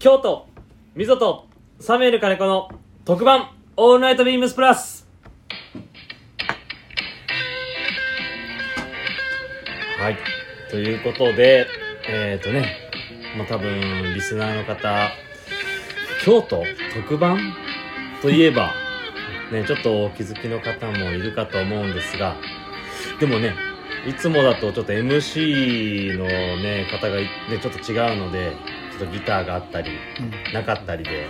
京都みぞとサミュエル金子の特番オールナイトビームスプラス。はい。ということでえっ、ー、とねもう多分リスナーの方京都特番？といえばねちょっとお気づきの方もいるかと思うんですがでもねいつもだとちょっと MC のね方がねちょっと違うのでちょっとギターがあったり、なかったりで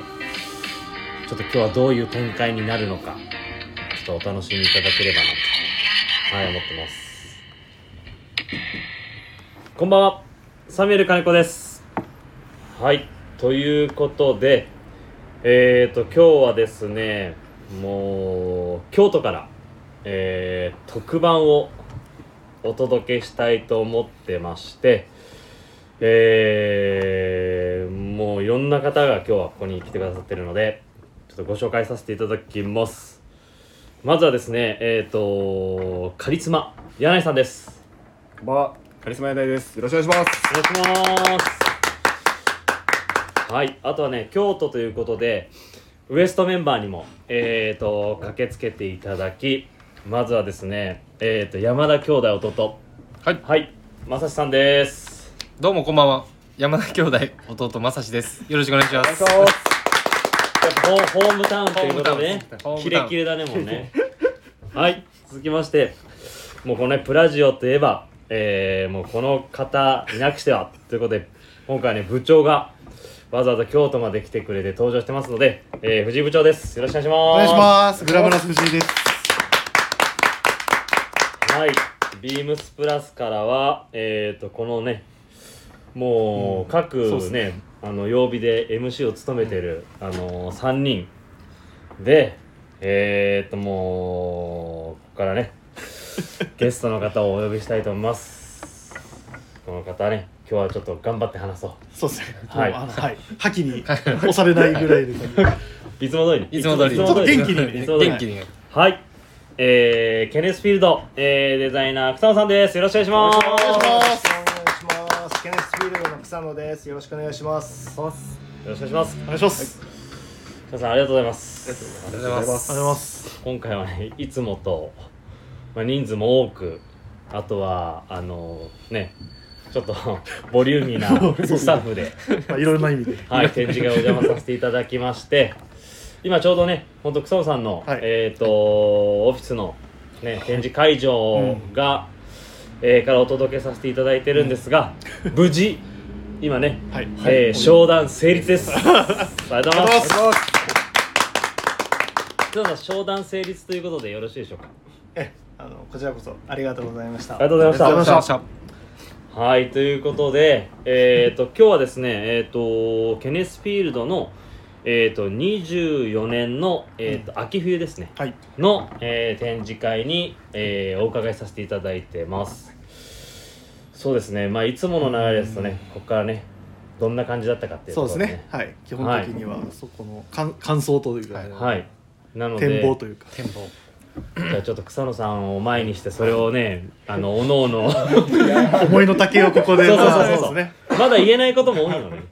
ちょっと今日はどういう展開になるのかちょっとお楽しみいただければなとはい思ってます。こんばんは。サミュエル金子です。はいということでえっ、ー、と今日はですねもう京都からえー、特番をお届けしたいと思ってましてえー、もういろんな方が今日はここに来てくださってるのでちょっとご紹介させていただきます。まずはですねえっ、ー、とカリスマ柳井さんです。こんばんは。カリスマ柳井です。よろしくお願いします。お願いします。はいあとはね京都ということでウエストメンバーにもえっ、ー、と駆けつけていただきまずはですねえっ、ー、と山田兄弟弟。はい。はい正志さんですどうもこんばんは。山田兄弟弟正志です。よろしくお願いします。やっぱホホームタウンということでね。ホームタウン。キレキレだねもんね。はい続きまして。もうこのねプラジオといえばえー、もうこの方いなくしてはということで今回ね部長がわざわざ京都まで来てくれて登場してますので、えー、藤井部長です。よろしくお願いします。お願いします。グラムラス藤井です。はい、ビームスプラスからは、えー、とこのねもう各そうっすね,、あの曜日で MC を務めてる、あのー、3人でえー、ともうここからね ゲストの方をお呼びしたいと思います。この方ね今日はちょっと頑張って話そう。そうですね。はい。はい。覇気に押されないぐらいで。いつも通り。にいつも通り。いつも通り。ちょっと元気に。元気に。はい。えー、ケネスフィールド、えー、デザイナー草野さんです。よろしく。お願いします。ケネスフィールドの草野です。よろしくお願いします。お願よろしくお願いしますいします。皆さんありがとうございますありがとうございますありがとうございます。今回はねいつもと、まあ、人数も多くあとはあのねちょっと ボリューミーなスタッフで、まあいろいろな意味で。はい、展示会お邪魔させていただきまして今ちょうどね本当草野さんの、はいえっ、とオフィスの、ね、展示会場が、えーからお届けさせていただいてるんですが、無事今ね、はい。えー商談成立ですありがとうございますありがとうございます。草野さん商談成立ということでよろしいでしょうかえ、あのこちらこそありがとうございました。ありがとうございました。はい、ということで、えっ、と、今日はですね、えっ、と、ケネスフィールドの、えっ、と、24年の、えっ、と、秋冬ですね、はい。の、えー展示会に、えーお伺いさせていただいてます。そうですね、まあ、いつもの流れですとね、ここからね、どんな感じだったかっていうところそうですね。はい。基本的にはそこの感感想というか、はい。なので、展望というか。展望じゃあちょっと草野さんを前にして、それをね、あの、おのおの、思いの丈をここで。そうそうそうそうね。まだ言えないことも多いのね。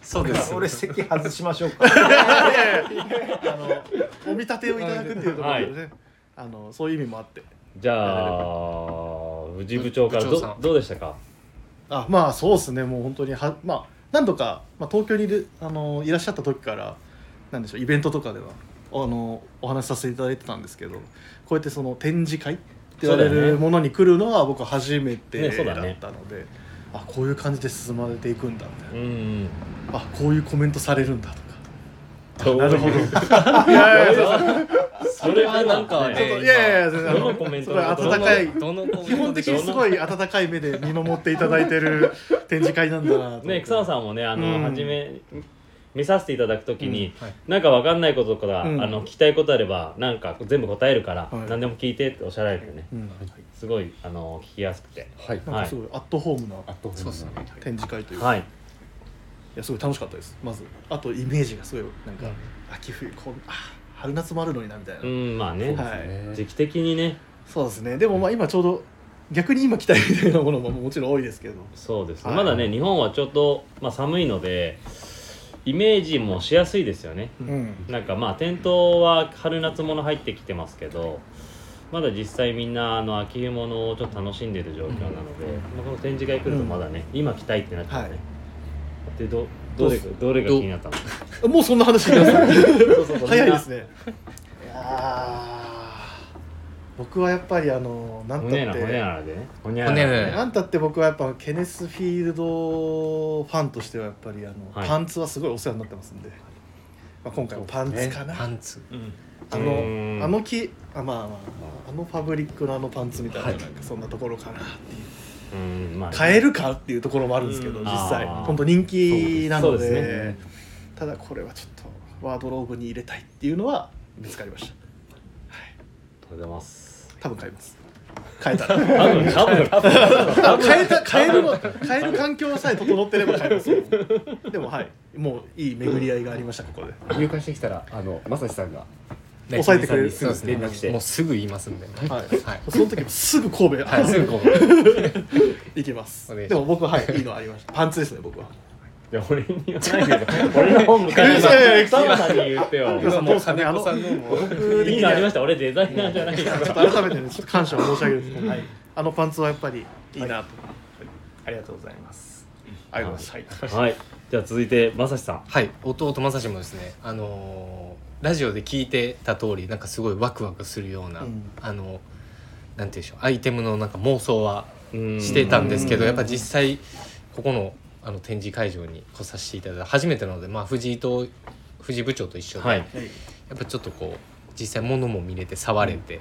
そうです俺席外しましょうか。あのお見立てをいただくっていうところでね、あのそういう意味もあって。じゃあ、藤井部長からど部長さん。どうでしたか？あまあそうですね。もう本当にはまあ何度か、まあ、東京にいるあのいらっしゃった時からなんでしょうイベントとかではあのお話しさせていただいてたんですけどこうやってその展示会って言われそうだよね。るものに来るのは僕は初めてねだったのそうだねで、あこういう感じで進まれていくんだみたいな、うん。あこういうコメントされるんだとか。なるほど。いいやいやそれはなんかねちょっといやいやいや全然あのどのコメント温かい。どのコ基本的にすごい温かい目で見守っていただいてる展示会なんだなね草野さんもねあの、うん。初め見させていただくときに、うん。はい。なんかわかんないこととか、うん。あの聞きたいことあればなんか全部答えるから、はい。何でも聞いてっておっしゃられてね。うん。すごいあの聞きやすくて。はい。すごいアットホームな展示会というか、、はいいやすごい楽しかったです。まず。あとイメージがすごいなんか、秋冬こうあ春夏もあるのになみたいな、うんまあね、はい。時期的にね。そうですね。でもまあ今ちょうど逆に今来たいみたいなものももちろん多いですけど。そうですね、はい。まだね日本はちょっと、まあ、寒いのでイメージもしやすいですよね。うん。なんかまあ店頭は春夏物入ってきてますけどまだ実際みんなあの秋冬物をちょっと楽しんでる状況なので、まあ、この展示会来るとまだね、今着たいってなっちゃうね、はいでどどれがどれが気になったの？もうそんな話してください。そうそうそう。早いですね。いやー。僕はやっぱりあのなんたって。ほなんたって僕はやっぱケネスフィールドファンとしてはやっぱりあの、はい。パンツはすごいお世話になってますんで、まあ、今回はパンツかな、パンツ。あうーんのあの木あまあまああのファブリックのあのパンツみたいな,、なんかそんなところかなっていううんまあね。買えるかっていうところもあるんですけど、うん。実際。本当人気なので。ね。ただこれはちょっとワードローブに入れたいっていうのは見つかりました。ありがとうございます。多分買います。買えたら。多分多分。多分あ買えた買えるの買える環境さえ整ってれば買えますでもはい。もういい巡り合いがありましたここで。入会してきたらあのまさしさんがね抑えてくれるそうですね連絡して。もうすぐ言いますんではい。はい。その時もすぐ神戸、はいすぐこう 行きます。でも僕ははいいいのありました。パンツですね僕は。いや俺に言わないで 俺の本向かない。いやいやいや草野さんに言ってよ。今もう金金子さんのもう僕いいのありました。俺デザイナーじゃないかちょっとら改めてねちょっと感謝を申し上げるんですはい、あのパンツはやっぱりいいなと、はい。ありがとうございます。ありがとうございます、はい。じゃあ続いてまさしさん。はい。弟正志もですねあのーラジオで聞いてた通りなんかすごいワクワクするような、うん。あのなんて言うんでしょうアイテムのなんか妄想はうんしてたんですけどうん。やっぱ実際ここのあの展示会場に来させていただいた初めてなので、まあ、藤井と藤井部長と一緒で、はい。やっぱちょっとこう実際物も見れて触れて、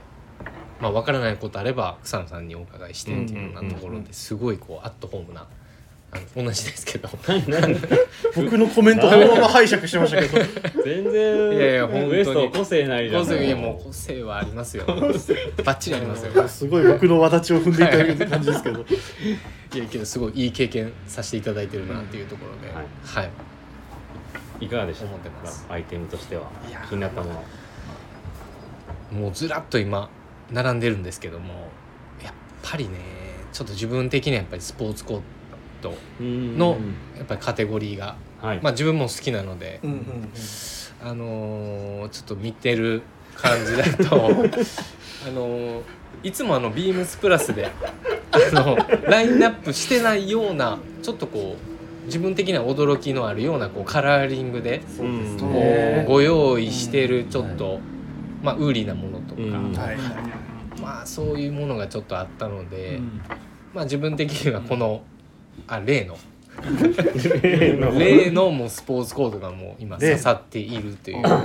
まあ分からないことあれば草野さんにお伺いしてっていうようなところうんですごいこうアットホームなあの同じですけど。僕のコメントそのまま拝借してましたけど。全然いやいや本当に。ウエスト個性ないじゃん。個性いやもう個性はありますよ。バッチリありますよ。すごい僕の轍を踏んでいただける感じですけど。いやけどすごいいい経験させていただいてるなっていうところで、はい。はい。いかがでした？思ってます。アイテムとしては。気になったもの。もうずらっと今並んでるんですけどもやっぱりねちょっと自分的にはやっぱりスポーツコートのやっぱりカテゴリーが、はい。まあ自分も好きなので、うんうんうん。あのーちょっと見てる感じだと あのーいつもあのビームスプラスであのラインナップしてないようなちょっとこう自分的には驚きのあるようなこうカラーリングでこね。うご用意してるちょっと、まあウーリーなものとか、うん。はい。まあそういうものがちょっとあったので、うん。まあ自分的にはこの、あ例の。例の。例のもうスポーツコードがもう今例。刺さっているというような。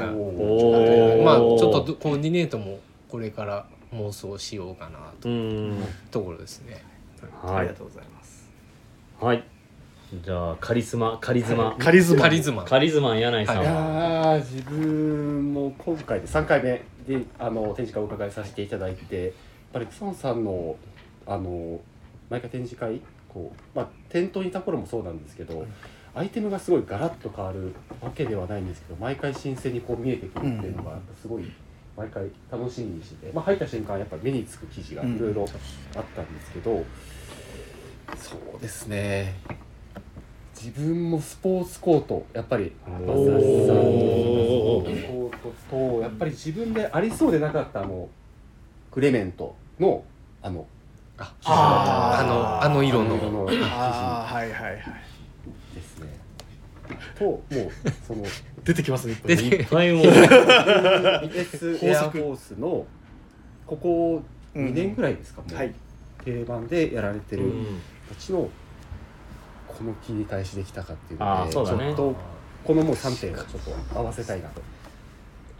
まあちょっとどコーディネートもこれから妄想しようかなと。うん。ところですね。はい。ありがとうございます。はい。じゃあカリスマカリズマ。カリズマ。カリズマ。カリズマ柳井さん。い。やはー自分も今回で3回目であの展示会をお伺いさせていただいてやっぱり草野さんのあの毎回展示会こう、まあ、店頭にいた頃もそうなんですけどアイテムがすごいガラッと変わるわけではないんですけど毎回新鮮にこう見えてくるっていうのがすごい毎回楽しみにしてて、まあ、入った瞬間やっぱ目につく生地がいろいろあったんですけど、そうですね。自分もスポーツコートやっぱりマサシさんのスポーツコートとやっぱり自分でありそうでなかったあのクレメントのあのああー。あのあの色の。色のああはいはいはい。ですね。ともうその出てきますねいっぱい出いっぱいもう。BS エアフォースのここ2年ぐらいですか、もう。はい。定番でやられてるうん。たちのこの切り返しできたかっていうあのでちょっとこのもう3点をちょっと合わせたいなと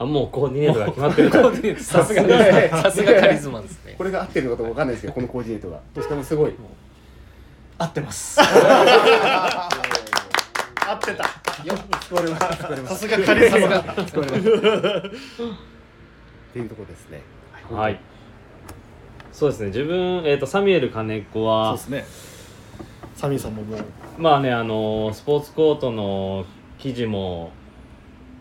あもうコーディネートが決まってるさすがです。さすが。カリズマですね。こ。れが合ってるのかどうかわかんないですけどこのコーディネートがとしてもすごい。合ってます。合ってた。救われます救われますさすがカリスマ救われますっていうところですね。はい。そうですね。自分、えー、とサミュエル金子そうはですね。サミーさんももう。まあねあのスポーツコートの記事も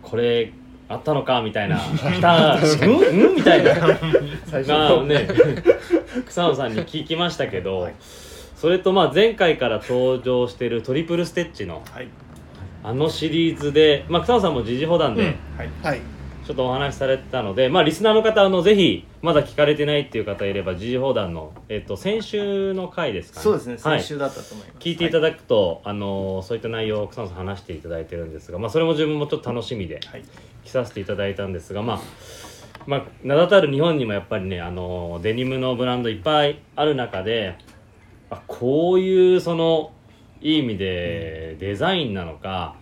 これあったのかみたいな。来たう。んうんみたいな。最ね。草野さんに聞きましたけど、それとまあ前回から登場してるトリプルステッチのはい。あのシリーズで、まあ、草野さんも時事砲弾ではい。はい。ちょっとお話しされてたので、まあ、リスナーの方あのぜひまだ聞かれてないっていう方いれば時事砲弾の、えっと、先週の回ですかね。そうですね。はい。先週だったと思います、聞いていただくと、あのそういった内容を草野さん話していただいてるんですが、まあ、それも自分もちょっと楽しみではい来させていただいたんですが、まあまあ、名だたる日本にもやっぱりね、あのデニムのブランドいっぱいある中であこういうそのいい意味でデザインなのか、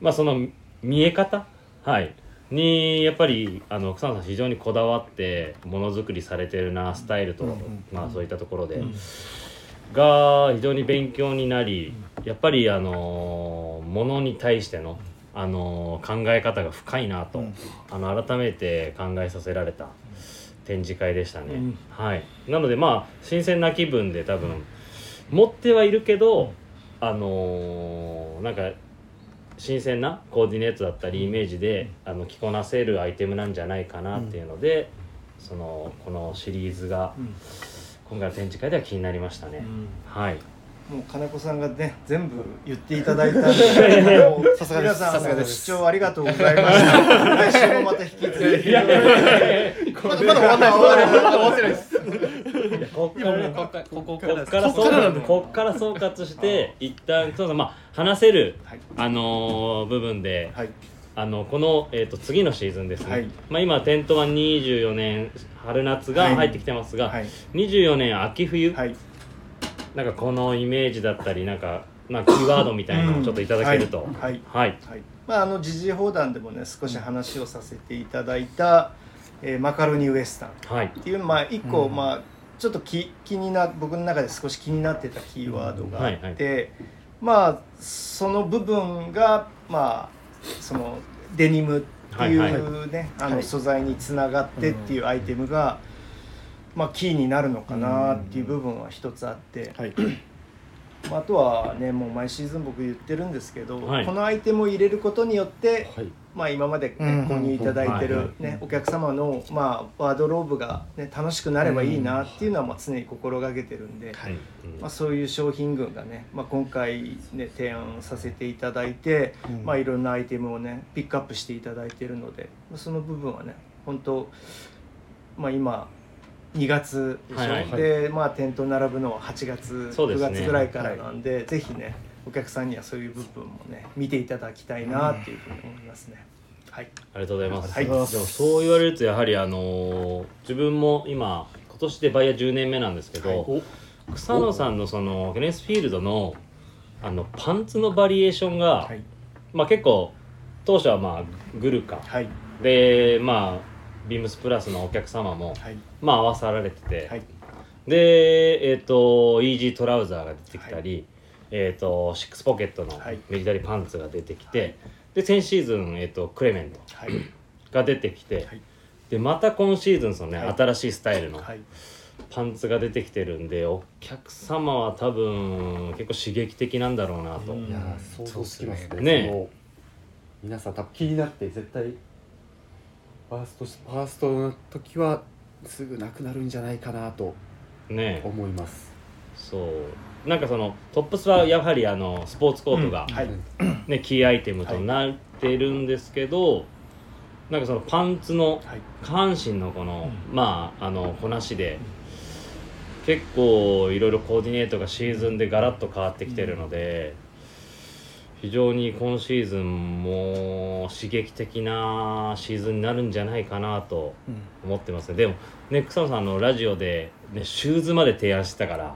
まあ、その見え方、はい、にやっぱりあの草野さん非常にこだわってものづくりされてるなスタイルと、まあ、そういったところで。うん。が非常に勉強になりやっぱりあのものに対してのあの考え方が深いなと、うん。あの改めて考えさせられた展示会でしたね、うん。はい。なのでまあ新鮮な気分で多分持ってはいるけどあのーなんか新鮮なコーディネートだったりイメージであの着こなせるアイテムなんじゃないかなっていうので、そのこのシリーズがうん。今回の展示会では気になりましたね、はいもう金子さんがね全部言っていただいたんで もうさすがです。皆さすがです。視聴ありがとうございました。来週もまた引き続き。まだまだ終わんない。終わってないです。いやこっからねこっからこここっから総括こっから総括して一旦そうだまあ話せる、はいあのー部分で、はいあのこの、えー、と次のシーズンです。ね、はいまあ、今テントは24年春夏がはい入ってきてます。が、はい24年秋冬、はいなんかこのイメージだったりなんか、まあ、キーワードみたいなのをちょっといただけると、うんはい。はい。はい。まああの時事砲弾でもね少し話をさせていただいた、えーマカロニウエスタン。はい。っていうまあ一個、うんまあちょっと気気にな僕の中で少し気になってたキーワードがあって、うん。はいまあその部分がまあそのデニムっていうね、はいあの素材につながってっていうアイテムが、まあキーになるのかなっていう部分は一つあって、はい。まああとはねもう毎シーズン僕言ってるんですけど、はい。このアイテムを入れることによってはい。まあ、今まで、ねうん。購入いただいてはい。る、はい。ねお客様の、まあ、ワードローブが、ね、楽しくなればいいなっていうのは、まあ、常に心がけてるんで、はい。まあ、そういう商品群がね、まあ、今回、ね、提案させていただいて、うん。まあ、いろんなアイテムをねピックアップしていただいてるのでまあその部分はね本当、まあ、今2月でしょ、はいはい。で、まあ、店頭並ぶのは8月、9ね。月ぐらいからなんで、ぜひねお客さんにはそういう部分もね見ていただきたいなっていうふうに思いますね。はい。ありがとうございます。はい。でもそう言われるとやはりあのー自分も今今年でバイヤー10年目なんですけど、草野さんのそのゲネスフィールドのあのパンツのバリエーションが、はい。まあ結構当初はまあグルカ。はい。でまあビームスプラスのお客様もはい。まあ合わさられてて、はい。でえっ、とイージートラウザーが出てきたり、えっ、とシックスポケットのはい。ミリタリーパンツが出てきて、で先シーズン、えっとクレメントはい。が出てきて、はい。でまた今シーズンそのね、はい。新しいスタイルのはい。パンツが出てきてるんでお客様は多分結構刺激的なんだろうなと、うんいやー想像つきますね。ね皆さん多分気になって絶対ファーストファーストの時はすぐなくなるんじゃないかなとね思います。そう。なんかそのトップスはやはりあのスポーツコートが、はい。ねキーアイテムとなってるんですけど、なんかそのパンツのはい。下半身のこの、まああのこなしで、結構いろいろコーディネートがシーズンでガラッと変わってきてるので、非常に今シーズンも刺激的なシーズンになるんじゃないかなと思ってますね。でもね草野さんのラジオで、ね、シューズまで提案してたから。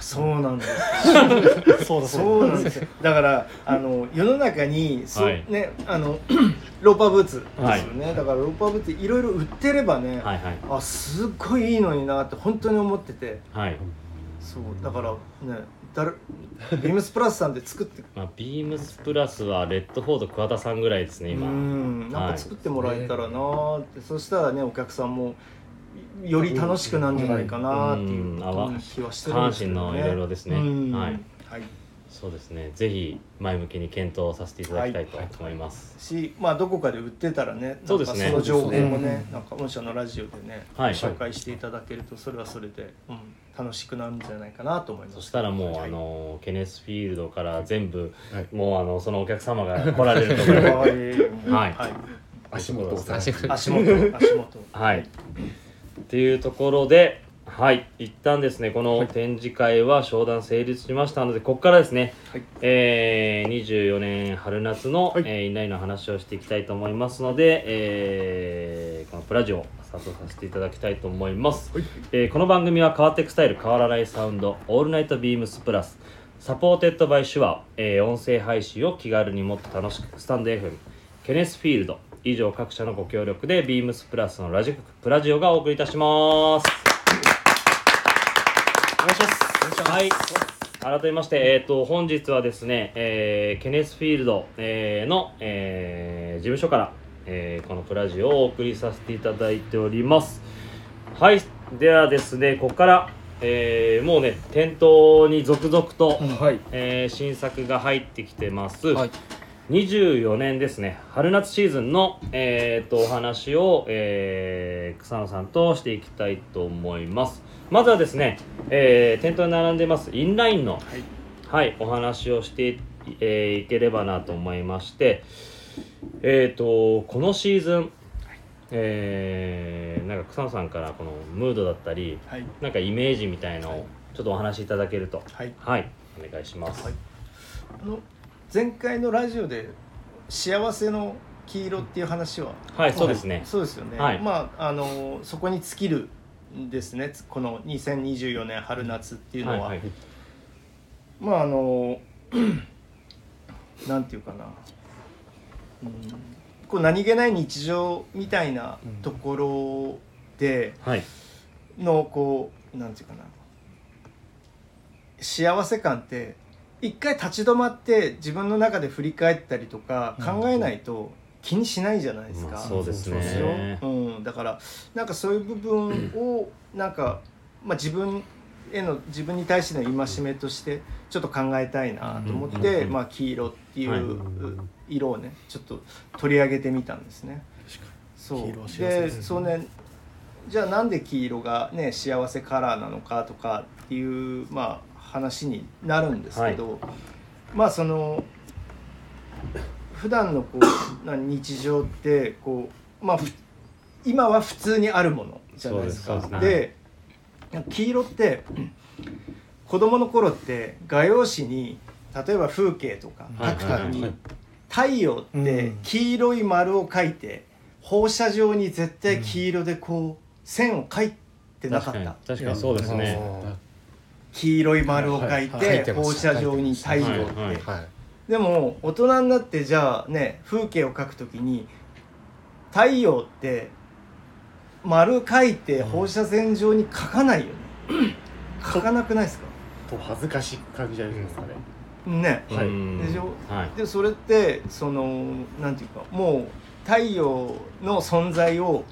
そうなんです そうだそうなんですよ。だからあの世の中にそう、はい。ねあの ローパーブーツですよね、はい。だからローパーブーツいろいろ売ってればね、はいはい。あすっごいいいのになって本当に思ってて。はい、そうだからね誰ビームスプラスさんで作って。まあ、ビームスプラスはレッドフォード桑田さんぐらいですねう今ん。なんはい。か作ってもらえたらなーって、そしたらねお客さんもより楽しくなるんじゃないかなっていう気はしてるんですけどね。のいろいろですね。うん。はい。はい。そうですね。ぜひ前向きに検討させていただきたいと思います。しまあどこかで売ってたらねそうですね。その情報もそうですねなんか御社のラジオでね、はい。紹介していただけるとそれはそれで、うん、楽しくなるんじゃないかなと思います。そしたらもう、あのケネスフィールドから全部、はい。もうあのそのお客様が来られるところ。はい。はい。はい、足元を足足元。足元。はい。っていうところで、はい、一旦ですね、この展示会は商談成立しましたので、ここからですね、はい。えー、24年春夏の、はい。えーインラインの話をしていきたいと思いますので、えーこのプラジオをスタートさせていただきたいと思います。はい。えーこの番組は変わっていくスタイル変わらないサウンド All Night BEAMS+。Supported by Shure、えー音声配信を気軽にもっと楽しくスタンド FM ケネスフィールド。以上各社のご協力でビームスプラスのラジプラジオがお送りいたします。お願いします。はい。改めまして、えー、と本日はですね、えーケネスフィールド、えーの、えー事務所から、えーこのプラジオをお送りさせていただいております。はいではですねここから、えーもうね店頭に続々と、はい。えー新作が入ってきてます、はい。24年ですね。春夏シーズンの、えー、とお話を、えー草野さんとしていきたいと思います。まずはですね、えー店頭に並んでますインラインの、はいお話をしてい,、えーいければなと思いましてえっ、とこのシーズンえーなんか草野さんからこのムードだったりはい。なんかイメージみたいのをちょっとお話しいただけると。はい。はい。お願いします、はい。あの前回のラジオで幸せの黄色っていう話ははいそうですね。そうですよね、はい。まああのそこに尽きるんですね。この2024年春夏っていうのは、はいはいまああの なんていうかな、うん、こう何気ない日常みたいなところではい。のこうなんていうかな。幸せ感って一回立ち止まって自分の中で振り返ったりとか考えないと気にしないじゃないですか。まあそうですね。うん、だからなんかそういう部分をなんか、まあ、自分への自分に対しての戒めとしてちょっと考えたいなと思って、まあ、黄色っていはう色をねちょっと取り上げてみたんですね。そう。でそうね。じゃあなんで黄色がね幸せカラーなのかとかっていうまあ話になるんですけど、まあその普段のこう な日常ってこうまあふ今は普通にあるものじゃないですか。そうでねで黄色って子供の頃って画用紙に例えば風景とか描くたびに太陽って黄色い丸を描いて放射状に絶対黄色でこう線を描いてなかった。確かに。そうですね。黄色い丸を描いて放射状に太陽って、でも大人になってじゃあね風景を描くときに太陽って丸描いて放射線状に描かないよね。描かなくないですか？と恥ずかしく感じられるんですかね、ね。はい。うんでしょ？はい。でそれってそのなんていうかもう太陽の存在を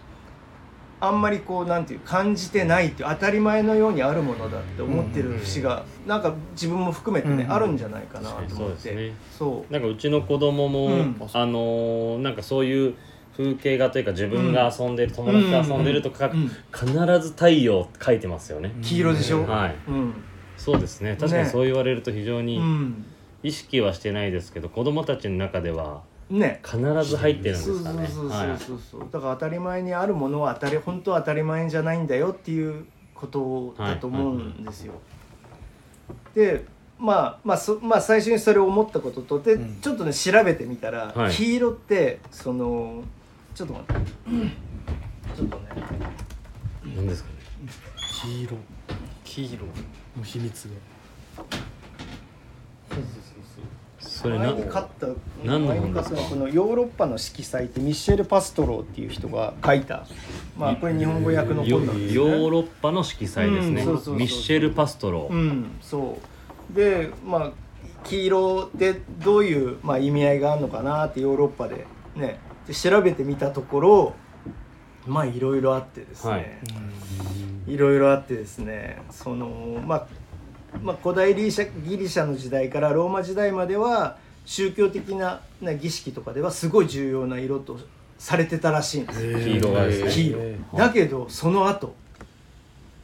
あんまりこうなんていう感じてないっていう当たり前のようにあるものだって思ってる節がなんか自分も含めてね、うん。あるんじゃないかなと思って。そうね。そう。なんかうちの子供も、うん。あのーなんかそういう風景画というか自分が遊んでる、友達と遊んでるとか、うん必ず太陽描いてますよね、黄色でしょ、はい。うん。そうですね。確かにねそう言われると非常うにん。意識はしてないですけど子供たちの中ではね。必ず入ってるんですかね。そうそうはいそうそうだから当たり前にあるものは当たり本当は当たり前じゃないんだよっていうことだと思うんですよ。でまあまあそまあ最初にそれを思ったこととで、うん。ちょっとね調べてみたら、はい。黄色ってそのちょっと待って、ちょっとね。何ですかね？黄色。黄色。の秘密が。そうそうそうそれな前に買った何の前に本ですか？買ったこのヨーロッパの色彩ってミッシェル・パストローっていう人が書いた。まあこれ日本語訳のヨ本なんですね。ヨーロッパの色彩ですね、うんそうそうそうそう。ミッシェル・パストロー、うんそう。でまあ黄色ってどういう、まあ、意味合いがあるのかなってヨーロッパでねで調べてみたところまあいろいろあってですね、はい。いろいろあってですね。そのまあまあ、古代ギリシャギリシャの時代からローマ時代までは宗教的な、ね、儀式とかではすごい重要な色とされてたらしいんです。よ黄色がで黄色。だけどその後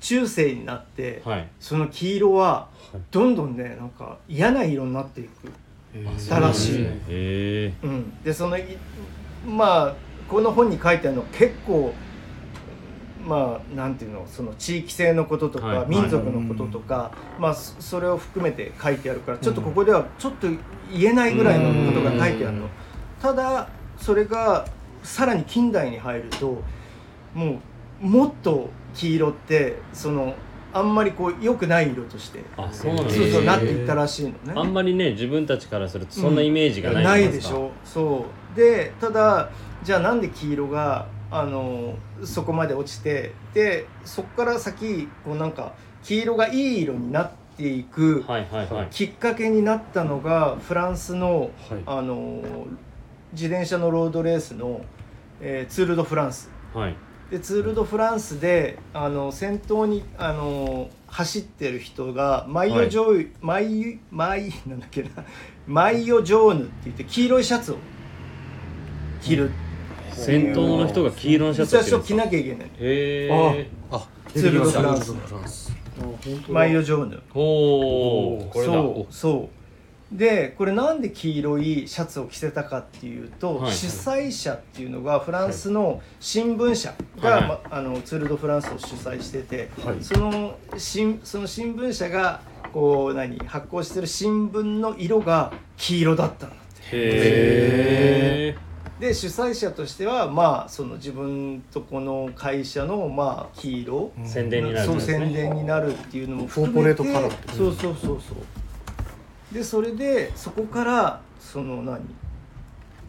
中世になって、はい。その黄色はどんどんねなんか嫌な色になっていく、だらしい。うん、でそのいまあこの本に書いてあるの結構まあなんていうのその地域性のこととか、はい。はい民族のこととか、まあそそれを含めて書いてあるからちょっとここではちょっと言えないぐらいのことが書いてあるの。ただそれがさらに近代に入るともうもっと黄色ってそのあんまりこう良くない色としてあそうなんそうですねそうなっていったらしいのね。あんまりね自分たちからするとそんなイメージがないないでしょ。そう。でただじゃあなんで黄色があのそこまで落ちてでそこから先こうなんか黄色がいい色になっていくきっかけになったのがフランスのはい。あの自転車のロードレースの、えーツール・ド・フランス。はいでツール・ド・フランスであの先頭にあの走ってる人がマイオ・ジョイ、マイマイなんだっけな。 maillot jaune って言って黄色いシャツを。着る、先頭の人が黄色のシャツを着なきゃいけないへえあツール・ド・フランス。フランスマイオ・ジョーヌ。おおこれだ。そうそうでこれなんで黄色いシャツを着せたかっていうと、はい主催者っていうのがフランスの新聞社が、はいはい。まあのツール・ド・フランスを主催してて、はい。その新その新聞社がこう何発行してる新聞の色が黄色だったんだって。へえで主催者としてはまあその自分とこの会社のまあ黄色、宣伝になるんそうですね。宣伝になるっていうのも含めてコーポレートカラーそうそうそうそうでそれでそこからその何？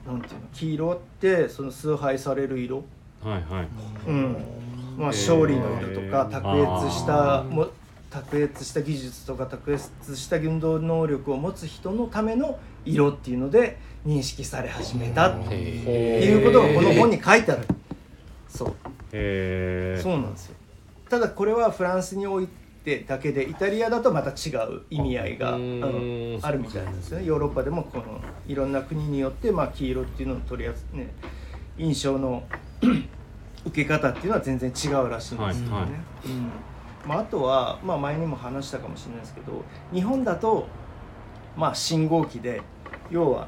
なんていうの？黄色ってその崇拝される色？はいはい。うん。まあ勝利の色とか卓越したも卓越した技術とか卓越した運動能力を持つ人のための色っていうので認識され始めたってへいうことがこの本に書いてある。そう。そうなんですよ。ただこれはフランスにおいてだけでイタリアだとまた違う意味合いが、うーん。うんあるみたいなんですよね。ヨーロッパでもこのいろんな国によって、まあ、黄色っていうのを取り扱ね印象の受け方っていうのは全然違うらしいんですけどね、はいはい。うん。まあ、あとは、まあ、前にも話したかもしれないですけど日本だと、まあ、信号機で要は、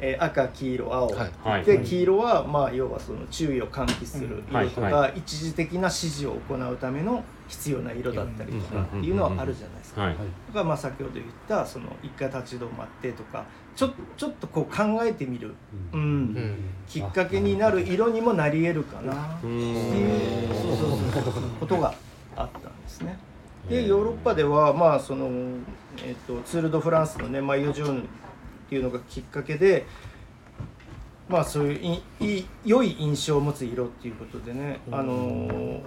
えー赤黄色青、はい。はい。で黄色はまあ要はその注意を喚起する色とか、うん。は一時的な指示を行うための必要な色だったりとかっていうのはあるじゃないですか。はい。だからまあ先ほど言ったその一回立ち止まってとかちょちょっとこう考えてみる、うん。うん。きっかけになる色にもなり得るかな。ってういうそうそうそうことがあったんですね。でヨーロッパではまあその、えっとツール・ド・フランスのねマイオ・ジョーヌっていうのがきっかけでまあそういういいい良い印象を持つ色っていうことでね、あの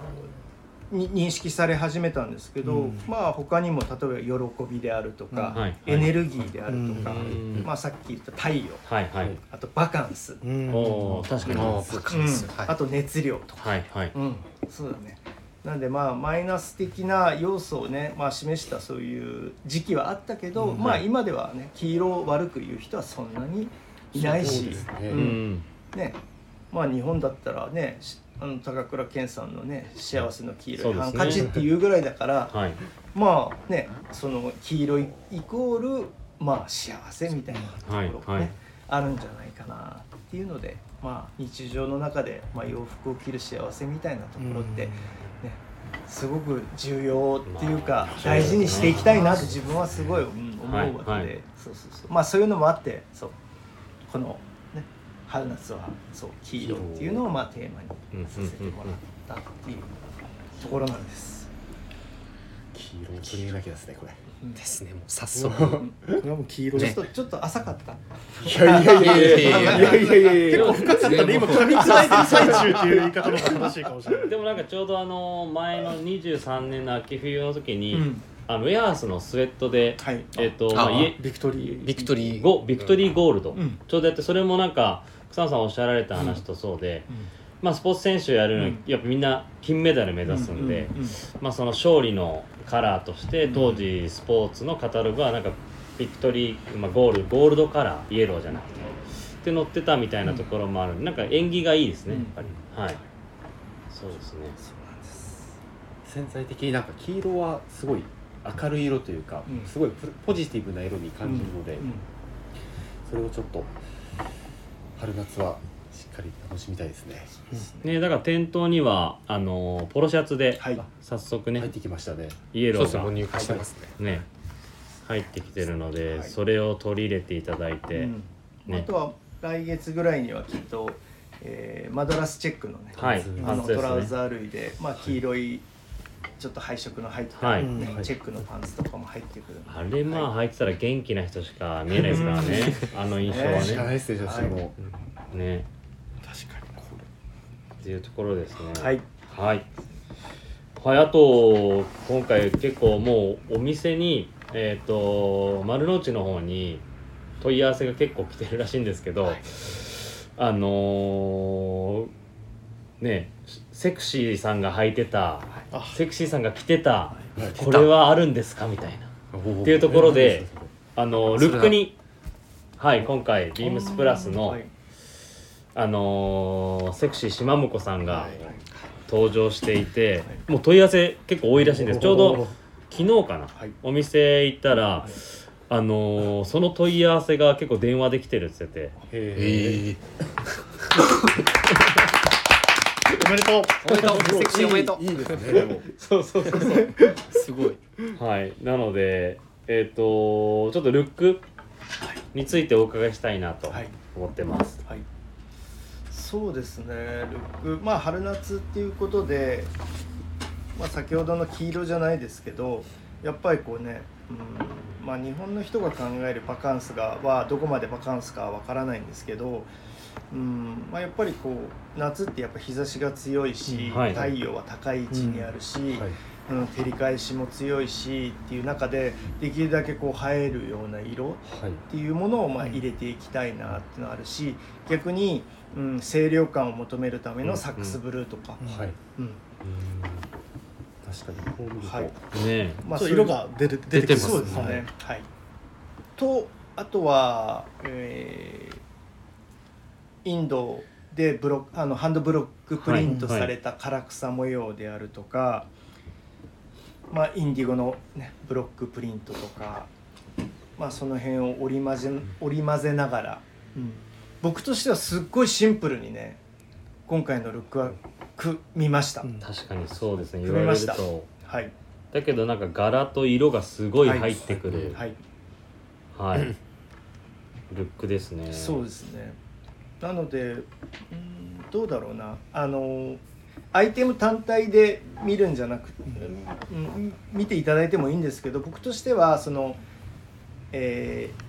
認識され始めたんですけど、うん。まあ他にも例えば喜びであるとか、うん。はい。はいエネルギーであるとか、うん。まあさっき言った太陽はいはい。あとバカンス、うん。確かに。バカうん。ンス。はい。あと熱量とか、いはい。うん、そうだね。なんでまあマイナス的な要素をね、まあ、示したそういう時期はあったけど、うん。まあはい。今ではね黄色を悪く言う人はそんなにいないし。ねううん。んね。まあ日本だったらねしあの高倉健さんのね幸せの黄色いハンカチっていうぐらいだから、はい。まあねその黄色いイコールまあ幸せみたいなところがね、はいはい。あるんじゃないかなっていうのでまあ日常の中で、まあ、洋服を着る幸せみたいなところって、ね、すごく重要っていうか、まあ大事にしていきたいなって自分はすごい、うん思うわけで、そうそうそう。まあそういうのもあってそう。この、ね、春夏はそう黄色っていうのをまあテーマにさせてもらったっていうところなんです。黄色を取り入れなきゃですねこれですねもう早速これはもう黄色ちょですっとちょっと浅かった。いやいやいやいやいやいやいやいやいや深かったね今噛み砕いてる最中っていう言い方の方が正しいかもしれないでもなんかちょうどあの前の23年の秋冬の時に、うんあのウェアースのスウェットで、はい。えっ、とまあビクトリービクトリーゴビクトリーゴールド、うんちょうどやってそれもなんか草野さんおっしゃられた話とそうで、まあスポーツ選手やるのやっぱみんな金メダル目指すんで、うんうんまあその勝利のカラーとして当時スポーツのカタログはなんかビクトリー、まあ、ゴールゴールドカラーイエローじゃなくてって載ってたみたいなところもあるんでなんか縁起がいいですね、うん。やっぱり。はい。そうですね。そうなんです。潜在的になんか黄色はすごい明るい色というか、うん。すごいポポジティブな色に感じるので、うん。それをちょっと春夏はしっかり楽しみたいですね。ね。だから店頭にはあのポロシャツではい。早速ね、入ってきましたね。イエローがそうですねもう入荷してますね。ね入ってきてるので、はい。それを取り入れていただいて、うん。ね。あとは来月ぐらいにはきっと、えーマドラスチェックのね、はい。あのパンツですね。トラウザー類で、まあ、黄色いちょっと配色の入った、はい。ねはい。チェックのパンツとかも入ってくるあれまあ履い。てたら元気な人しか見えないですからね。あの印象はね。知らないですね、写真も。ね。確かにこっていうところですね。はい。はい、はい、あと今回結構もうお店にえっ、と丸の内の方に問い合わせが結構来てるらしいんですけど、あのーねセクシーさんが履いてたあ。セクシーさんが着てたはい。これはあるんですかみたいな。っていうところであのルックにはい今回ビームスプラスの、はい。あのーセクシー島婿さんがはい。登場していて、もう問い合わせ結構多いらしいんです。ちょうど昨日かな、はい。お店行ったら、あのーその問い合わせが結構電話できてるって言ってて。へ おめでとう。おめでとう。セクシー。おめでとう。いいいいですね。でも。そうそうそう。すごい。はい。なのでえっ、とちょっとルックについてお伺いしたいなとはい。思ってます、はい、そうですね。ルック。まあ春夏っていうことで、まあ、先ほどの黄色じゃないですけどやっぱりこうね、うんまあ、日本の人が考えるバカンスがはどこまでバカンスかはわからないんですけど、うんまあ、やっぱりこう夏ってやっぱ日差しが強いし、うんはい。太陽は高い位置にあるし、はい。うん、照り返しも強いしっていう中でできるだけこう映えるような色はい。っていうものをまあ入れていきたいなっていうのがあるし逆に、うん、清涼感を求めるためのサックスブルーとか、はい。うん。確かにこう見ると、はい。ねえ。まあそう色が出る出てきそうですね。はい、とあとは、えーインドでブロックあのハンドブロックプリントされた唐草模様であるとか、まあ、インディゴの、ね、ブロックプリントとか、まあ、その辺を織り交ぜ織り交ぜながら、うん。僕としてはすっごいシンプルにね今回のルックは組みました、うん。確かにそうですね。言組みました。われると。はい。だけどなんか柄と色がすごい入ってくる。はい。はい、ルックですね。そうですねなのでうんどうだろうな。あのアイテム単体で見るんじゃなくて、うん、見ていただいてもいいんですけど僕としてはその、えー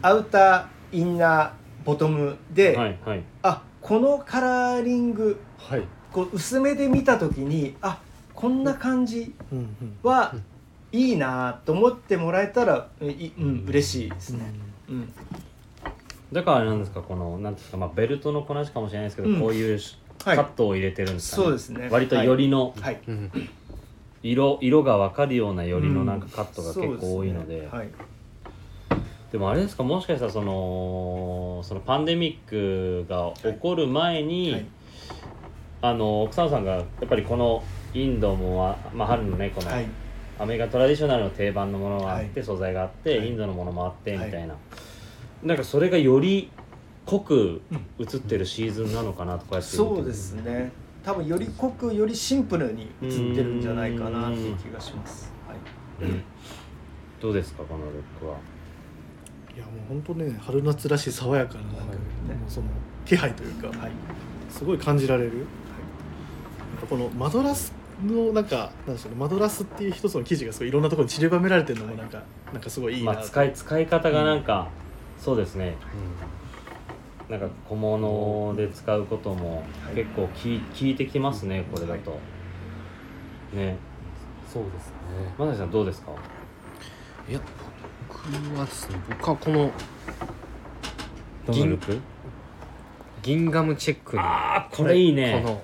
アウターインナーボトムで、はいはい。あこのカラーリングはい。こう薄めで見た時にあこんな感じうんうんはいいなと思ってもらえたら、うん、嬉しいですね。うんだからあれなんですかこのなんていうんですか、まあ、ベルトのこなしかもしれないですけど、うん。こういうカはい。ットを入れてるんですかね、そうですね。割とよりのはい。うん。色色が分かるようなよりのなんかカットが結構多いので,、そうすね。はい。でもあれですかもしかしたらそのそのパンデミックが起こる前に、はい。あの奥さんさんがやっぱりこのインドも、まあ、春のねこの、はい。アメリカトラディショナルの定番のものがあって、はい。素材があって、はいインドのものもあってみはいたい。な、なんかそれがより濃く映ってるシーズンなのかなとかやって見て。そうですね。多分より濃くよりシンプルに映ってるんじゃないかなっていう気がします、はい、どうですかこのルックは？いやもう本当ね春夏らしい爽やかななんか、はいもうその気配というか、はい。すごい感じられる、なんかこのマドラスのなんかなんでしょうねマドラスっていう一つの生地がすごいいろんなところに散りばめられてるのもなんか、なんかすごいいいなまあ、使い使い方がなんか、そうですね。なんか小物で使うこともはい。結構き効いてきますねこれだと、ね。そうですね。まささんどうですか？いや僕はですね僕はこのどのルックギンガムチェックにあーこれいいね。この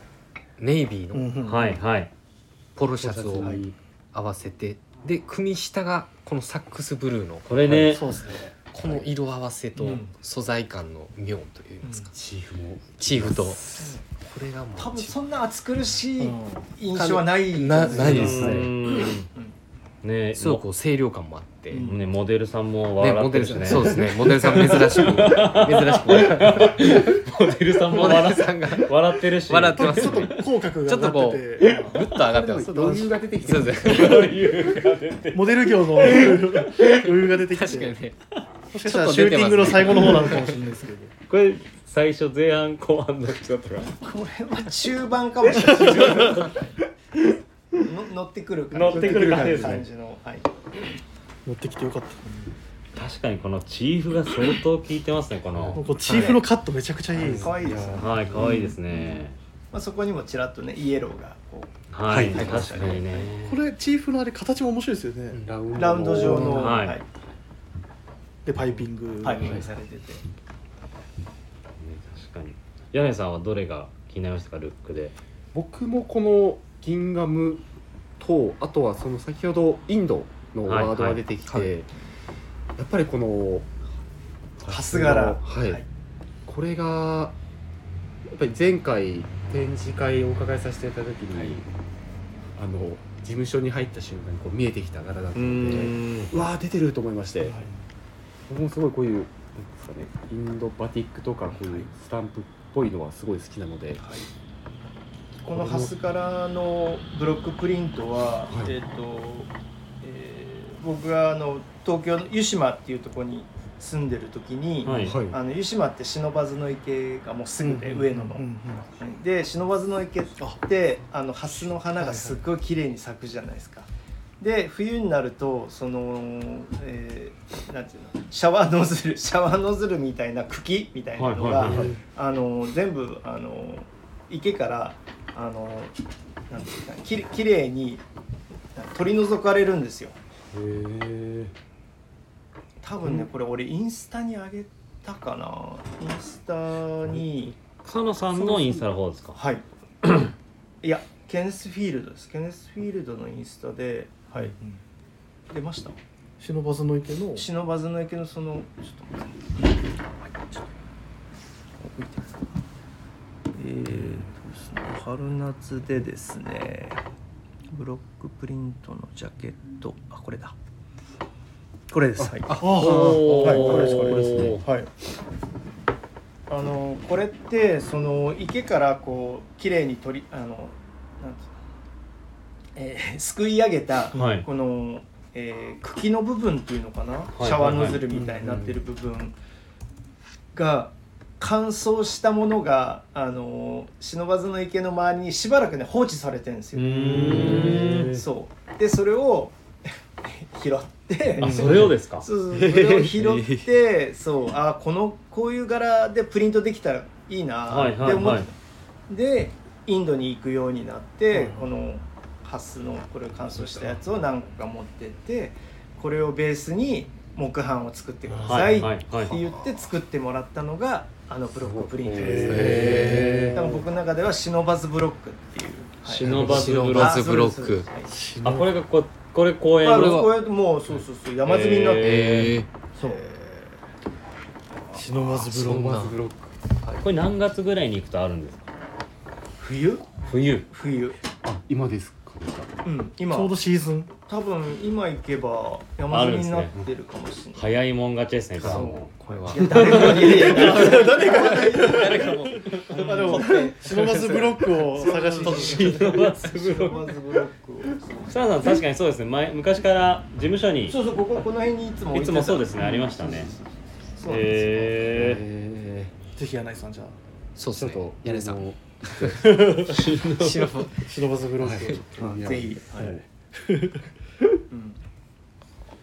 ネイビーのうんうんはいはい。ポロシャツをはい合わせて。で組下がこのサックスブルーのこれね、そうですねこの色合わせとうん。素材感の妙というんですか、チーフも。チーフと。これがもう多分そんな暑苦しいうん。印象はないなないですね。うんねすごいこう清涼感もあって、うん。ねモデルさんも笑ってるしねそうですね。モデルさん珍しく 珍しくモデルさんも笑っさんが。笑ってるし。笑ってます。ちょっと口角ちょっとこうが上がってて。ぐっと上がってます。余裕が出てきて。るそうです。ね モデル業の余裕が出てきて。確かにね。もしかしたらシューティングの最後の方なのかもしれないですけど。これ最初前半後半の人とか。これは中盤かもしれない。の乗ってくる感じ。乗ってくる感じですね。感じのはい。乗ってきてよかった。確かにこのチーフが相当効いてますねこの。チーフのカットめちゃくちゃいいです。可愛いですね。はい可愛いですね。まあそこにもちらっとねイエローがこはいはい確かにね。これチーフのあれ形も面白いですよね、ラウンうラウンド状のはい。はい。でパイピング。パイピングされてて。ね確かに。柳井さんはどれが気になりましたかルックで。僕もこのギンガムとあとはその先ほどインドのワードが出てきて、はい。はいやっぱりこのハス柄はい、はい。これがやっぱり前回展示会をお伺いさせていただいた時に、あの事務所に入った瞬間にこう見えてきた柄だったのでうわー出てると思いまして、僕もすごいこういうなんですかねインドバティックとかこういうスタンプっぽいのはすごい好きなので、このハス柄のブロックプリントは、はい。えっ、と、えー僕があの東京の湯島っていうところに住んでる時に、はい。はい。あの湯島って不忍池がもうすぐで、うん。上野の、うん。で不忍池ってあ。のハスの花がすっごい綺麗に咲くじゃないですか。で冬になるとその、えーなんていうのシャワーノズル シャワーノズルみたいな茎みたいなのが、はいはいはい。あの全部あの池からあのなんていうかきれきれいに取り除かれるんですよ。へえ多分ねこれ俺インスタにあげたかな。インスタに草野さんのインスタの方ですか？はい。いやケネスフィールドです。ケネスフィールドのインスタではい。出ました。シノバズの池の。不忍の池のそのちょっと待って。えーとですね春夏でですねブロックプリントのジャケットあこれだ。これです。はい。はいこれですこれです。ね。はい。あのこれってその池からこう綺麗に取りあのなんえー すくい上げたはい。この、えー茎の部分っていうのかな、い。シャワーノズルみたいになってる部分が乾燥したものがあの不忍の池の周りにしばらくね放置されてるんですうよ。そう。でそれを 拾ってあそれをですか？そうそれを拾ってそうあこのこういう柄でプリントできたらいいなって思っはい。でインドに行くようになって、はいこのハスのこれを乾燥したやつを何個か持ってってこれをベースに木版を作ってください。って言って作ってもらったのがあのブロックプリントです。へー。多分僕の中ではシノバズブロックっていう。はいシノバズブロック。あこれがここれ公園あのこれもうそうそうそう山積みになって。そう。シノバズブロそんなックブロックこれ何月ぐらいに行くとあるんですか？冬？冬。冬。あ今ですか？うん今。ちょうどシーズン多分今行けば山積みになってるかもしれない。早いもん勝ちですねそう。これは。いや誰か誰か誰かもあでもシノバズブロックを探しに。シノバズブロックまずブロックを。草野さん確かにそうですね。前昔から事務所にそうそうこここの辺にいつもいつもそうですね。ありましたね。そうなんですよ。へえぜひ柳井さんじゃあ。そうですね。ちょっと柳井さん。シノバシノバズブロックぜひ。はいうん。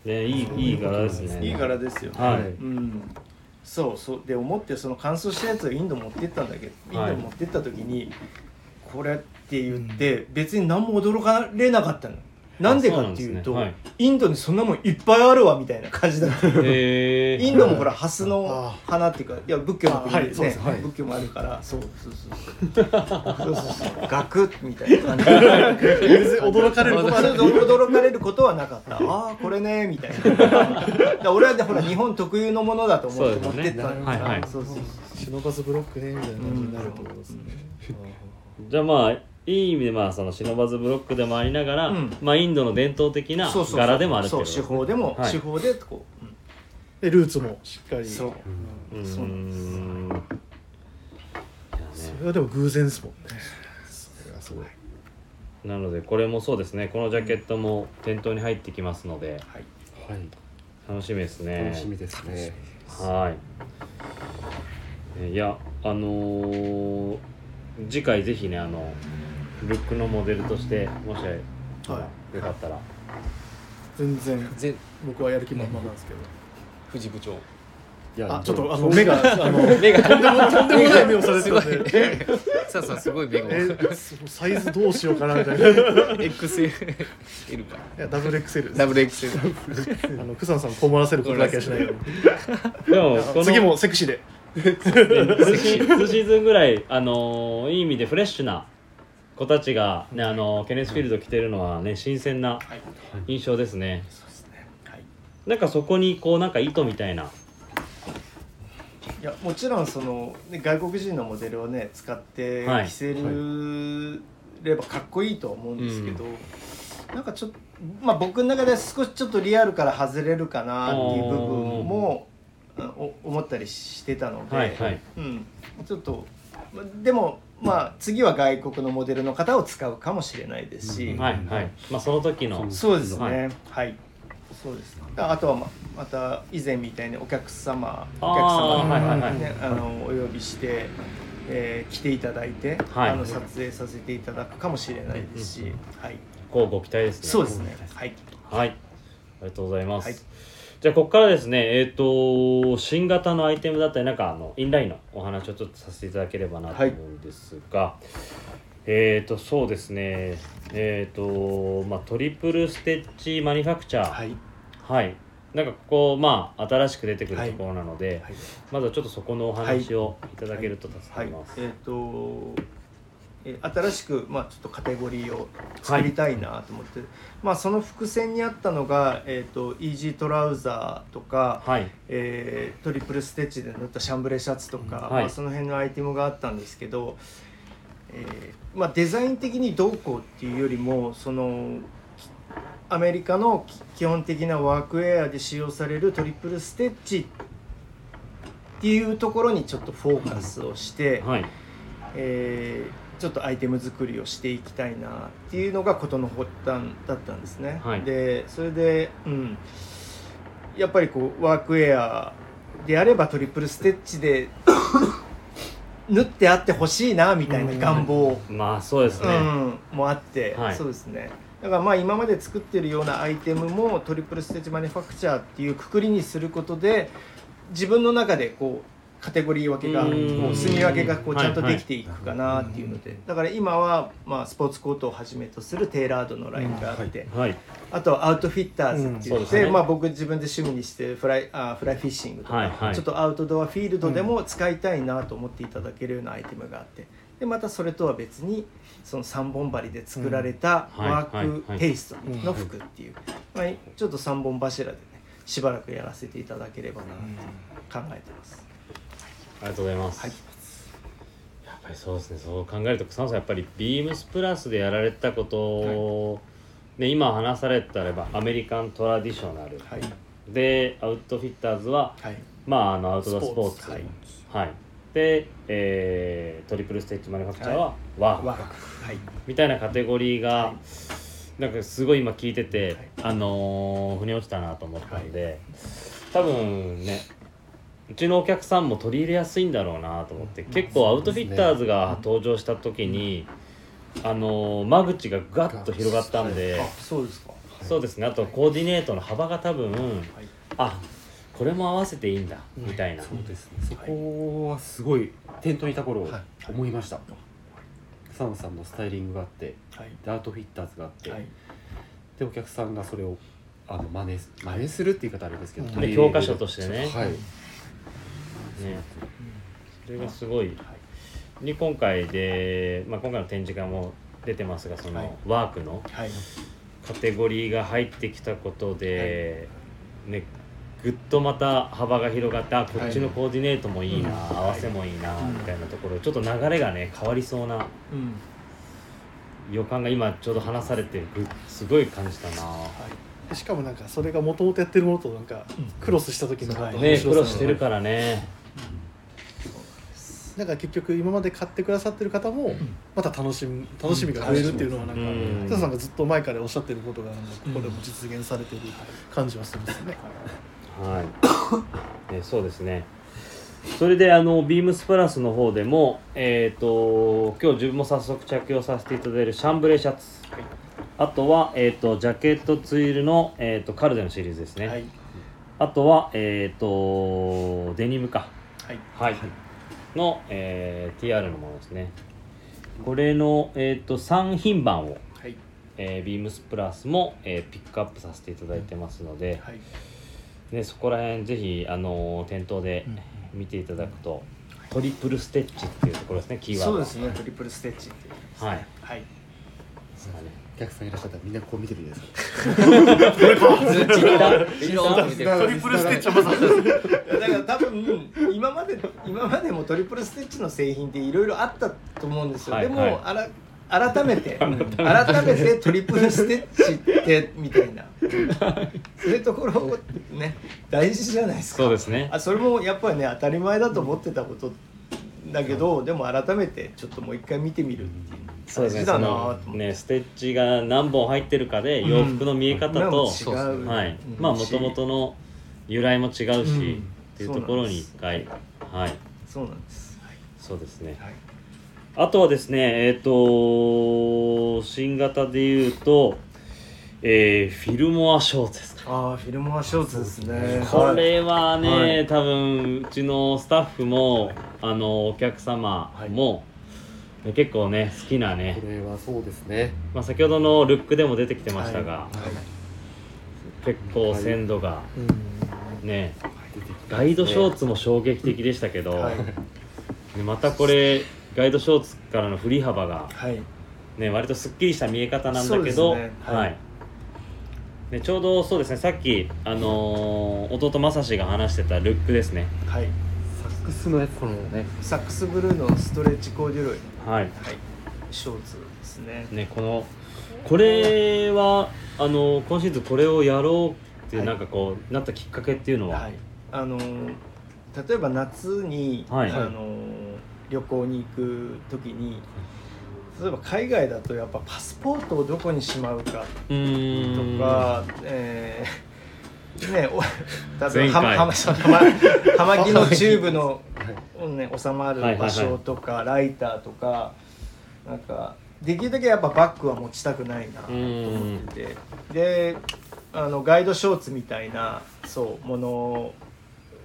えいいいい柄ですね。いい柄ですよね。はい。うん。そうそう。で思ってその乾燥したやつをインド持ってったんだけどインはいド持ってった時にこれって言って別に何も驚かれなかったのなんでかっていうとあそうなんインドにそんなもんいっぱいあるわみたいな感じだった。へえインドもほら蓮のあ花っていうかい。や仏教の国でねそうです。はい仏教もあるから。そうそうそう。そうそうそう。ガクッみたいな感じ。驚かれることは驚かれることはなかった。ああこれねみたいな。俺はでほら日本特有のものだと思って持ってったかはいはい。らそうそうそう。忍ばずブロックねみたいな感じになるってことですね、じゃあまあいい意味でまあその忍ばずブロックでもありながら、うん。まあインドの伝統的なそうそうそう。柄でもあるってそうとですね法でも、はい。手法でこう、うんでルーツもしっかり。そう。うーん。そうなんです。いやねそれはでも偶然ですもんね。それはすごいなのでこれもそうですね。このジャケットも店頭に入ってきますので。はい。はい。楽しみですね。楽しみですね。はい。えいやあのー次回ぜひねあのルックのモデルとしてもしはよかったら。全然。全。僕はやる気満々なんですけど。藤部長。いやあちょっとあの目があの目が。とんでもとんでもない目をされてたんで。さあさあすごい目がサイズどうしようかなみたいな。い XL か。やダブル XL です。ダブル XL あの草野さん困らせることだけはしないようにでもこの次もセクシーで。2シ2 シーズンぐらい、あのーいい意味でフレッシュな子たちが、ねあのーケネスフィールド着てるのはね新鮮な印象ですね。そうですね。はい。なんかそこにこうなんか糸みたいな。いやもちろんその、ね、外国人のモデルをね使ってはい。着せるればかっこいいとは思うんですけど、なんかちょっとまあ僕の中では少しちょっとリアルから外れるかなっていう部分もあお思ったりしてたので、はいはい。うん、ちょっとまでもまあ次は外国のモデルの方を使うかもしれないですし、はいはい。まあその時の。そうですね。ははい。い、そうですああとはままた以前みたいにお客様お客様はいはいはい。ねあのお呼びして、えー来ていただいて、はい。あの撮影させていただくかもしれないですし、はい、こうご期待ですね。そうですね。はい。はい。ありがとうございます、はいじゃあここからですねえっ、と新型のアイテムだったりなんかあのインラインのお話をちょっとさせていただければなと思うんですが、えっ、とそうですねえっ、とまあトリプルステッチマニファクチャー。はい。はい。なんかここまあ新しく出てくるはい。ところなので、はい。まずはちょっとそこのお話をい。ただけると助かはい。ります。えっ、とえー新しく、まあ、ちょっとカテゴリーを作りたいなと思って、まあ、その伏線にあったのが、えー、とイージートラウザーとか、はい。えートリプルステッチで塗ったシャンブレーシャツとか、はいまあ、その辺のアイテムがあったんですけど、えーまあ、デザイン的にどうこうっていうよりもそのきアメリカのき基本的なワークウェアで使用されるトリプルステッチっていうところにちょっとフォーカスをして、はい。えーちょっとアイテム作りをしていきたいなっていうのが事の発端だったんですね。はい。でそれで、うん、やっぱりこうワークウェアであればトリプルステッチで 縫ってあってほしいなみたいな願望、まあそうですね。うん、もあって、はい。そうですね。だからまあ今まで作ってるようなアイテムもトリプルステッチマニファクチャーっていうくくりにすることで自分の中でこうカテゴリー分けがこう住み分けがこうちゃんとできていくかなっていうので。だから今はまあスポーツコートをはじめとするテーラードのラインがあってはい。あとはアウトフィッターズってうん。言って、まあ、僕自分で趣味にしてフライあフライフィッシングとか、ちょっとアウトドアフィールドでも使いたいなと思っていただけるようなアイテムがあってでまたそれとは別にその3本針で作られたワークテイストはいの服っていう、まあ、ちょっと3本柱でねしばらくやらせていただければなと考えてます。ありがとうございます。はい。やっぱりそうですね。そう考えると草野さんやっぱりビームスプラスでやられたことを、ね今話されたればアメリカントラディショナル、はい。でアウトフィッターズははい。まああのアウトドアスポーツ。はい。はい。で、えートリプルステッチマニファクチャーはワーク、はい。みたいなカテゴリーが、はい。なんかすごい今聞いてて、あのー腑に落ちたなと思ったんで、多分ねうちのお客さんも取り入れやすいんだろうなと思って、結構アウトフィッターズが登場した時に、あのー間口がガッと広がったんで、あそうですか。そうですね。あとコーディネートの幅が多分、はい。あこれも合わせていいんだ、みたいな。そうですね。そこはすごい店頭にいた頃はい。思いました。草野さんのスタイリングがあってはい。でアウトフィッターズがあって、はい。でお客さんがそれをあの真似す真似するって言い方あれですけど、うん。取り入れる。教科書としてね。はい、ねそれがすごい。で今回で、まあ、今回の展示会も出てますがその、はい。ワークのはい。カテゴリーが入ってきたことで、ねぐっとまた幅が広がってあこっちのコーディネートもいいな、うん。合わせもいいな、うんみたいなところちょっと流れがね変わりそうなうん。予感が今ちょうど話されてぐすごい感じたな、でしかもなんかそれがもともとやってるものとなんかクロスした時のまたね。苦面白さ労してるからね、なんか結局今まで買ってくださってる方もまた楽しみ楽しみが増えるっていうのはなんかうさんがずっと前からおっしゃってることがなんかここでも実現されてる感じはするんですね。はい、ね、そうですね。それであのビームスプラスの方でもえっ、と今日自分も早速着用させていただいるシャンブレーシャツ、あとは、えー、とジャケットツイルの、えー、とカルデのシリーズですね、はい。あとはえっ、とデニムかはい。はい、の、えー TR のものですね。これの、えー、と3品番を、はい。えービームスプラスも、えーピックアップさせていただいてますので、はい。ね、そこら辺ぜひ、あのー店頭で見ていただくと、トリプルステッチっていうところですねキーワードそうですねトリプルステッチっていうはい。はい。お客さんいらっしゃったらみんなこう見てるじゃないですか。トリプルステッチはまさだから多分今まで今までもトリプルステッチの製品っていろいろあったと思うんですよ、でも、はい。はいあら改めて改めてトリプルステッチってみたいな。そういうところね大事じゃないですか。そうですね。あそれもやっぱりね当たり前だと思ってたことだけど、でも改めてちょっともう一回見てみるっていうそうですねそのねステッチが何本入ってるかで洋服の見え方と、うんはい。うん。まあもともとの由来も違うし、うん。っていうところに一回はいそうなんです、はい。そうです。ね。はい。あとはですねえっ、と新型でいうと、えーフィルモアショーツです。かああフィルモアショーツですね。これはね、はい。多分うちのスタッフもあのお客様も、ね結構ね好きなね。こ、れはそうですね。まあ、先ほどのルックでも出てきてましたが、はい。結構鮮度がうん。ねガイドショーツも衝撃的でしたけど、はい。でまたこれガイドショーツからの振り幅がはい。ね割とすっきりした見え方なんだけそうど、ですね。ははいいね、ちょうどそうですねさっき、あのー弟正志が話してたルックですね。はい。サックスのやつこのね。サックスブルーのストレッチコーデュロイ。の、はい。はい、ショーツですね。ねこのこれはあの今シーズンこれをやろうっていうはい。なんかこうなったきっかけっていうのは、はい。あのー例えば夏に、はい。あのー旅行に行く時に例えば海外だとやっぱパスポートをどこにしまうかとか、えーねお例えばはまはまはまぎのチューブのはいね、収まる場所とか、ライターとかなんかできるだけやっぱバッグは持ちたくないなと思ってて。であのガイドショーツみたいなそうもの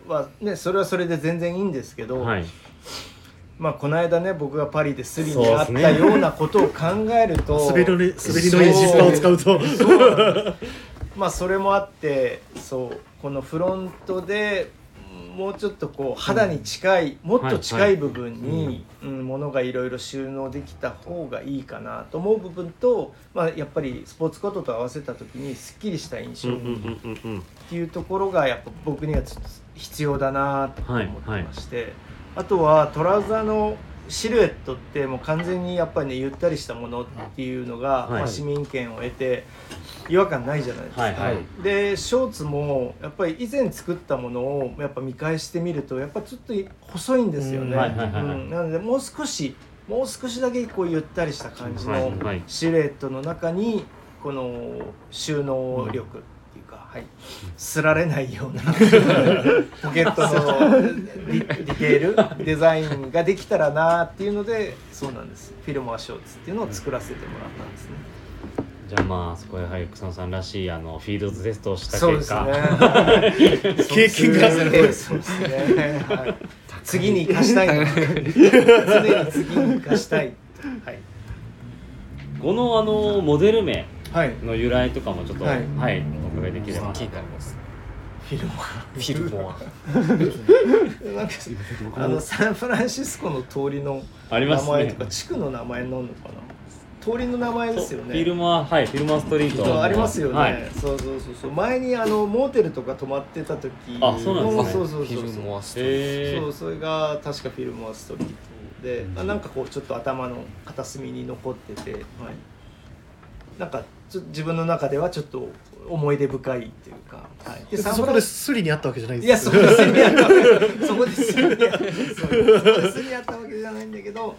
はねそれはそれで全然いいんですけど、はいまあこの間ね僕がパリでスリにあったようなことを考えると滑りのね滑りのエジスパを使うと。まあそれもあってそう。このフロントでもうちょっとこう肌に近い、もっと近い部分に、うんものがいろいろ収納できた方がいいかなと思う部分と、まあ、やっぱりスポーツコートと合わせた時にすっきりした印象うんうんにうんうんうん。っていうところがやっぱ僕にはちょっと必要だなと思ってまして、あとはトラウザーのシルエットってもう完全にやっぱりねゆったりしたものっていうのが、はい。まあ市民権を得て違和感ないじゃないですか。はいはい。でショーツもやっぱり以前作ったものをやっぱ見返してみるとやっぱちょっと細いんですよね。なのでもう少しもう少しだけこうゆったりした感じのシルエットの中にこの収納力はい、すられないような ポケットのディディテールデザインができたらなっていうのでそうなんですフィルモアショーツっていうのを作らせてもらったんですね。じゃあまあそこへはい草野さんらしいあのフィールドテストをしたそうですね。結果、はい経験がすね。そうですねはい次に生かしたいな。常に次に生かしたい。はい。このあのモデル名、はいの由来とかもちょっとは、はい。いお伺いできればな気になりますフィルモフィルモアアなんかあのサンフランシスコの通りのありますね。名前とか地区の名前になるのかな？通りの名前ですよね。フィルマーはいフィルマーストリート。ありますよね、はい。そうそうそうそう。前にあのモーテルとか泊まってた時あそうなんですね。そうそうフィルそうそう。モアストリーえそうそれが確かフィルモアストリートで、あなんかこうちょっと頭の片隅に残ってて、はい、なんかちょ自分の中ではちょっと思い出深いっていうか、はい、でサンそこでフランスリにあったわけじゃないんいやですそこですにやったわけ。そこですにやったそうそこですにやったわけじゃないんだけど。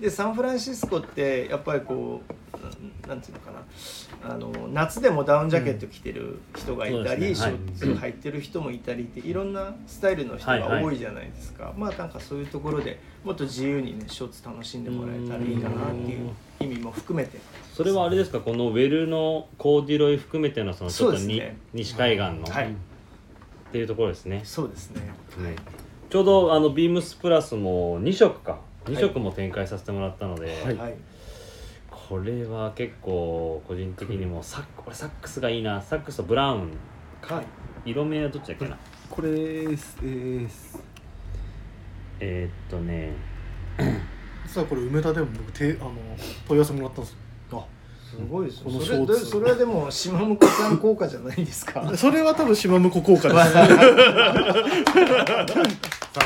でサンフランシスコってやっぱりこうなんなんていうのかな。あの夏でもダウンジャケット着てる人がいたり、うんね。はい。ョーツ履いてる人もいたりっていろんなスタイルの人が多いじゃないですか、まあなんかそういうところでもっと自由にねショーツ楽しんでもらえたらいいかなっていう意味も含めて。それはあれですか？このウェルのコーディロイ含めてのそのちょっとに、ね西海岸の、はい。っていうところですね、そうですね。はい。ちょうどあのビームスプラスも2色か。2色も展開させてもらったので、はい。はい。これは結構個人的にもサックこれサックスがいいな。サックスとブラウンはい。色名はどっちだっけな？これ、えー、えー、っとね実はこれ梅田でも僕てあの問い合わせもらったんです。あすごいですこよそれでのショーツそれはでも島向さん効果じゃないですか？よ それは多分島向こ効果です。さす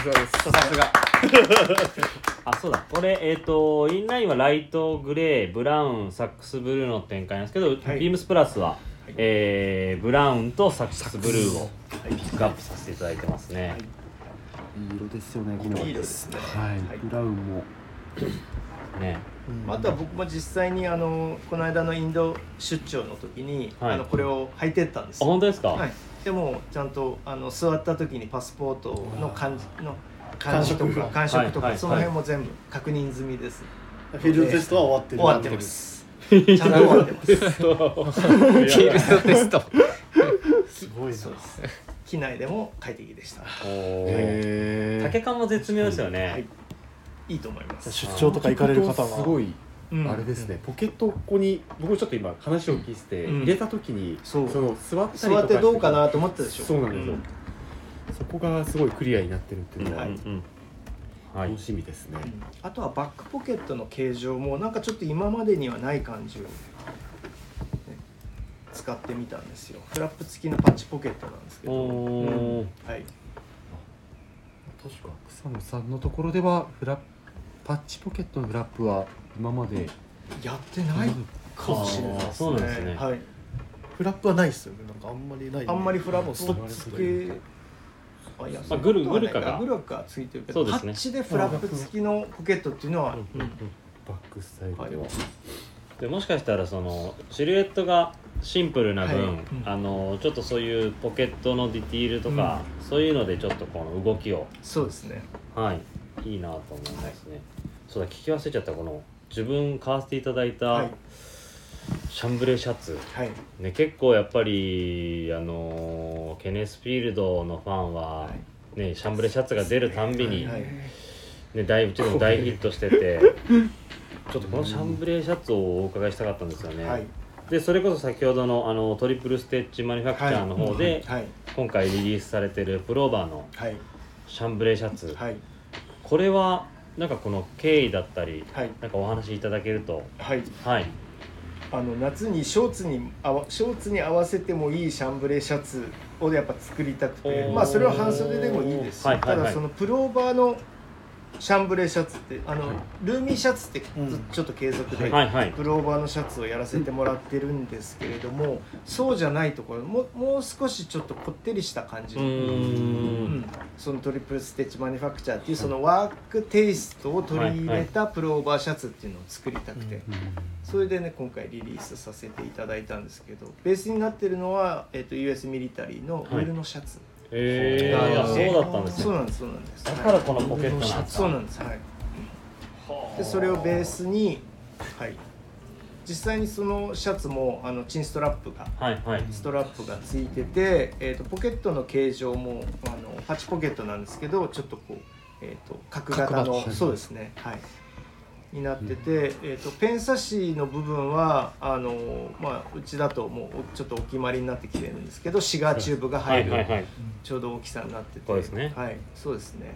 がです。さすが。あそうだ。これえー、っとインラインはライトグレーブラウンサックスブルーの展開なんですけど、はい。ビームスプラスは、えーブラウンとサックスブルーをピックアップさせていただいてますね、い。い色ですよねこのいい色ですね。はい、はい。ブラウンもね。あとは僕も実際にあのこの間のインド出張の時に、はい。あのこれを履いてったんです。あ本当ですか、はい、でもちゃんとあの座った時にパスポートの感じの感触とか感触とか、はいはいその辺も全部確認済みです、フィールドテストは終わってる。終わってます。ちゃんと終わってます。フィールドテスト。すごいな。そうです機内でも快適でした。竹感も絶妙ですよね、はいいいと思います。出張とか行かれる方は。すごいうん。あれですね、ポケットここに僕ちょっと今話を聞いて入れた時にそう。の座ったりとか座ってどうかなと思ったでしょそうなんですよ、うん。そこがすごいクリアになってるっていうのは、はいうん。うんはい。楽しみですね、あとはバックポケットの形状もなんかちょっと今までにはない感じを、ね使ってみたんですよ。フラップ付きのパッチポケットなんですけど、うん。はい。確か草野さんのところではフラパッチポケットのフラップは今までやってないかもしれないですね。あーそうなんですね。はい、フラップはないですよね。なんかあんまりない。あんまりフラップストック付けあいやまあグルグルカがグルカがついてるけど、そうですね。パッチでフラップ付きのポケットっていうのは、うん。バックスタイルでは、はいでもしかしたらそのシルエットがシンプルな分、はい。うん。あのちょっとそういうポケットのディティールとか、そういうのでちょっとこの動きを。そうですね。はいいいなと思いますね、そうだ聞き忘れちゃったこの自分買わせていただいた、はい。シャンブレーシャツ。はい。ね、結構やっぱりあのケネスフィールドのファンは、ね、シャンブレーシャツが出るたんびに、はい。ね、大うちでも大ヒットしてて ちょっとこのシャンブレーシャツをお伺いしたかったんですよね、はい。でそれこそ先ほどのあのトリプルステッチマニファクチャーの方で、はい。今回リリースされてるプローバーのはい。シャンブレーシャツ、はいこれはなんかこの経緯だったりはい。なんかお話しいただけると。はい。はい。あの夏にショーツにあわショーツに合わせてもいいシャンブレーシャツをやっぱ作りたくてまあそれは半袖でもいいですし、はいはいはい。ただそのプローバーのシャンブレーシャツってあの、ルーミーシャツってずうんちょっと継続で、はい。はい。プローバーのシャツをやらせてもらってるんですけれどもそうじゃないところももう少しちょっとこってりした感じうーうん。んそのトリプルステッチマニファクチャーっていうそのワークテイストを取り入れたプローバーシャツっていうのを作りたくて、それでね今回リリースさせていただいたんですけどベースになってるのは、えー、と US ミリタリーのウェルのシャツ、えー、あそうだったんですねそうなんですそうなんです。だからこのポケットなんですかそうなんです。はい。でそれをベースにはい。実際にそのシャツもあのチンストラップがはいはい。ストラップがついてて、えー、とポケットの形状もあのパッチポケットなんですけどちょっとこう、えー、と角型のそうですね。はいになってて、えー、とペン差しの部分はあの、まあ、うちだともうちょっとお決まりになってきてるんですけどシガーチューブが入る、はいはいはい。ちょうど大きさになってて。そうですね。はいそうですね。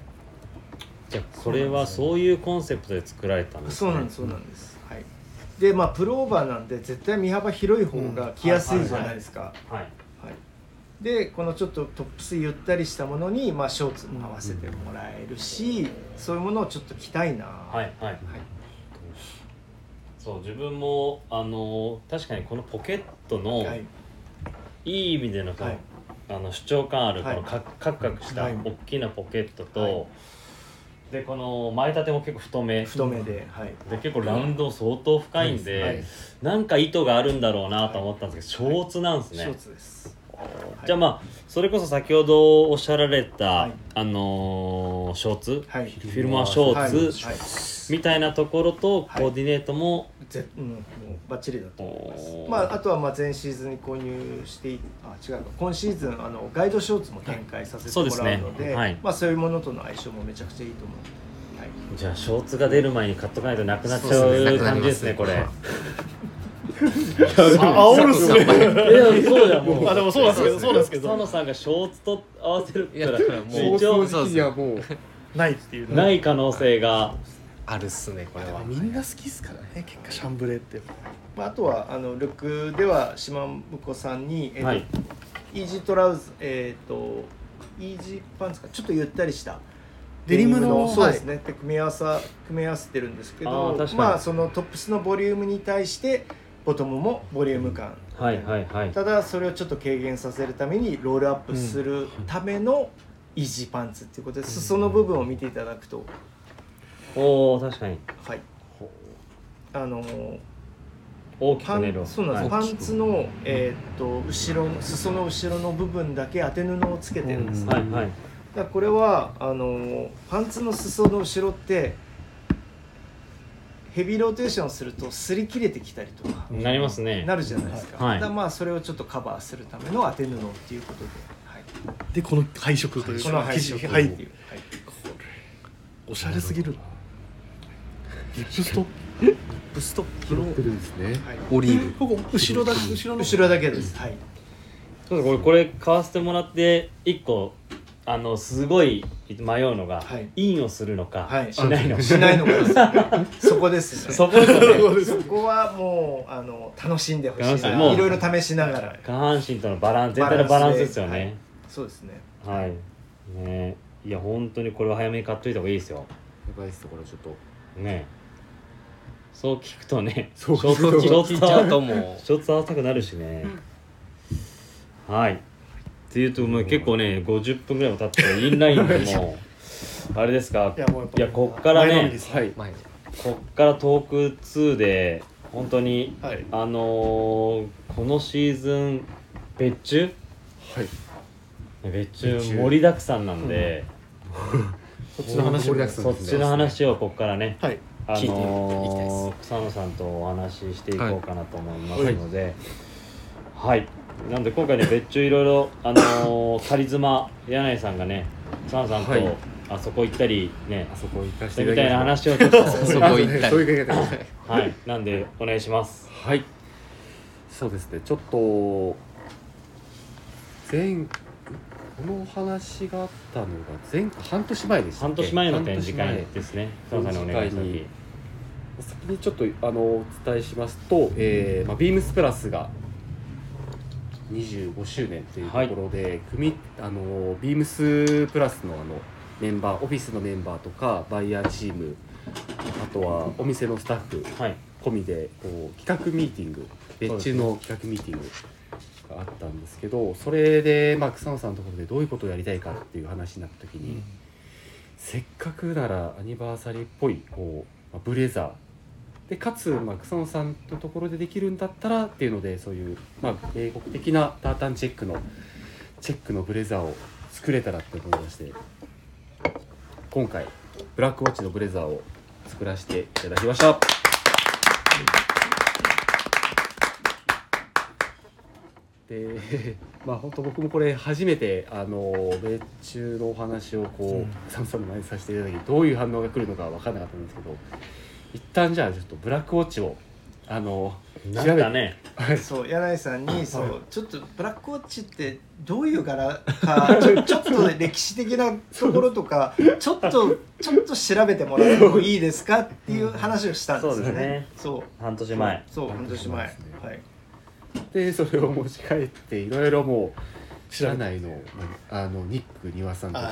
じゃあこれはそういうコンセプトで作られたんですね。そうなんですそうなんです、はい。でまあプロオーバーなんで絶対身幅広い方が着やすいじゃないですか、はいはい、でこのちょっとトップスゆったりしたものに、まあ、ショーツも合わせてもらえるし、そういうものをちょっと着たいな。はい。はいそう自分もあの確かにこのポケットの、はい。い、い意味でのはい。あの主張感あるこはい。のカクカクしたはい。大きなポケットと、はい。でこの前立ても結構太め。太めで、はい、で結構ラウンド相当深いんで、はい。なんか意図があるんだろうなと思ったんですけど、ショーツなんですね、ショーツですじゃあまあそれこそ先ほどおっしゃられた、はい。あのーショーツ、はい。フィルマーショーツ、みたいなところとコーディネートも、ぜうん、もうバッチリだと思います。まあ、あとはまあ前シーズンに購入していあ違うか。今シーズンあのガイドショーツも展開させてもらうそうですのでね。はい。まあ、そういうものとの相性もめちゃくちゃいいと思う、はい、じゃあショーツが出る前に買っとかないとなくなっちゃそう感じですねこれ。あ煽るっすね。いやそうじゃんもうあでもそうなんですけどそうなんですけど。佐野さんがショーツと合わせるからもう一応いやもう。ないっていうねない可能性があるっすねこれは。みんな好きっすからね結果シャンブレーって。まあ、あとはあのルックでは島婿さんに、えーとはい。イージートラウズえっ、とイージーパンツかちょっとゆったりした。デニムのそうですね、で組み合わさ組み合わせてるんですけあどまあそのトップスのボリュームに対してボトムもボリューム感、はいはいはい。ただそれをちょっと軽減させるためにロールアップするためのイージーパンツっていうことで、裾の部分を見ていただくとおお確かに。はい。あの大きくパねるンそうなんです、はい。パンツの、えーっと後ろの裾の後ろの部分だけ当て布をつけてるんです。ね、はいはい。だからこれはあのパンツの裾の後ろってヘビーローテーションすると擦り切れてきたりとかなりますね。なるじゃないですか,、はい。だからまあそれをちょっとカバーするための当て布っていうことで、はい、でこの配色というこの配色。生地はい。はい、おしゃれすぎるリップスト？ッブスト？ップのてるんですね。はい。オリーブ。ここ後ろだけ後ろの後ろだけです、はい、そうこれこれ買わせてもらって一個あのすごい迷うのが、はい。インをするのか、はい。しないのか。しないのか。そこですね。そこですよね。そこはもうあの楽しんでほしいな。いろいろ試しながら。下半身とのバランス全体のバランスですよね。そうですね。はい、ね。いや本当にこれは早めに買っといた方がいいですよ。やばいっすこれちょっと。ねそう聞くとねそう。ショーツショーツ聞いちゃうともショーツ合わせたくなるしね、はい。っていうともう結構ね50分ぐらいも経ってインラインでも あれですか？いやもうやっぱいやこっからね前のめりです。はい、う前にこっからトーク2で本当にはい。あのーこのシーズン別注？はい、別注別注。盛りだくさんなんで、そっちの話盛りだくさんそっちの話をここからね。はい。あ聞いていきのーた草野さんとお話ししていこうかなと思いますので。はい、なんで今回ね別注いろいろあのーカリズマ柳井さんがね草野さんと、はい。あそこ行ったりねあそこ行かせみていただきた。いな話をちょっと。そこ行ったり。そういう言い方ですねはい。なんでお願いします。はい。そうですね。ちょっと前このお話があったのが前半年前でしたっけ？半年前の展示会ですね。草野さんにお願いした展示時先にちょっとあのお伝えしますと、えーまあ、ビームスプラスが25周年というところで、組あのビームスプラスのあのメンバーオフィスのメンバーとかバイヤーチームあとはお店のスタッフはい。込みでこう企画ミーティング別注の企画ミーティングがあったんですけどそれで、まあ、草野さんのところでどういうことをやりたいかっていう話になった時に、せっかくならアニバーサリーっぽいこう、まあブレザーでかつ、まあ、草野さんのところでできるんだったらっていうのでそういう、まあ、英国的なタータンチェックのチェックのブレザーを作れたらって思いまして今回ブラックウォッチのブレザーを作らせていただきました。でまあ本当僕もこれ初めてあの米中のお話をこう、草野さんの前にさせていただきどういう反応が来るのか分からなかったんですけど一旦じゃあちょっとブラックウォッチをあのな調べて。んかねそう柳井さんにそうちょっとブラックウォッチってどういう柄かちょ ちょっと歴史的なところとかちょっとちょっと調べてもらってもいいですかっていう話をしたんですよね。そうですね。そう。半年前。そう半年前。はい。でそれを持ち帰っていろいろもう社内のあのニック庭さんとか。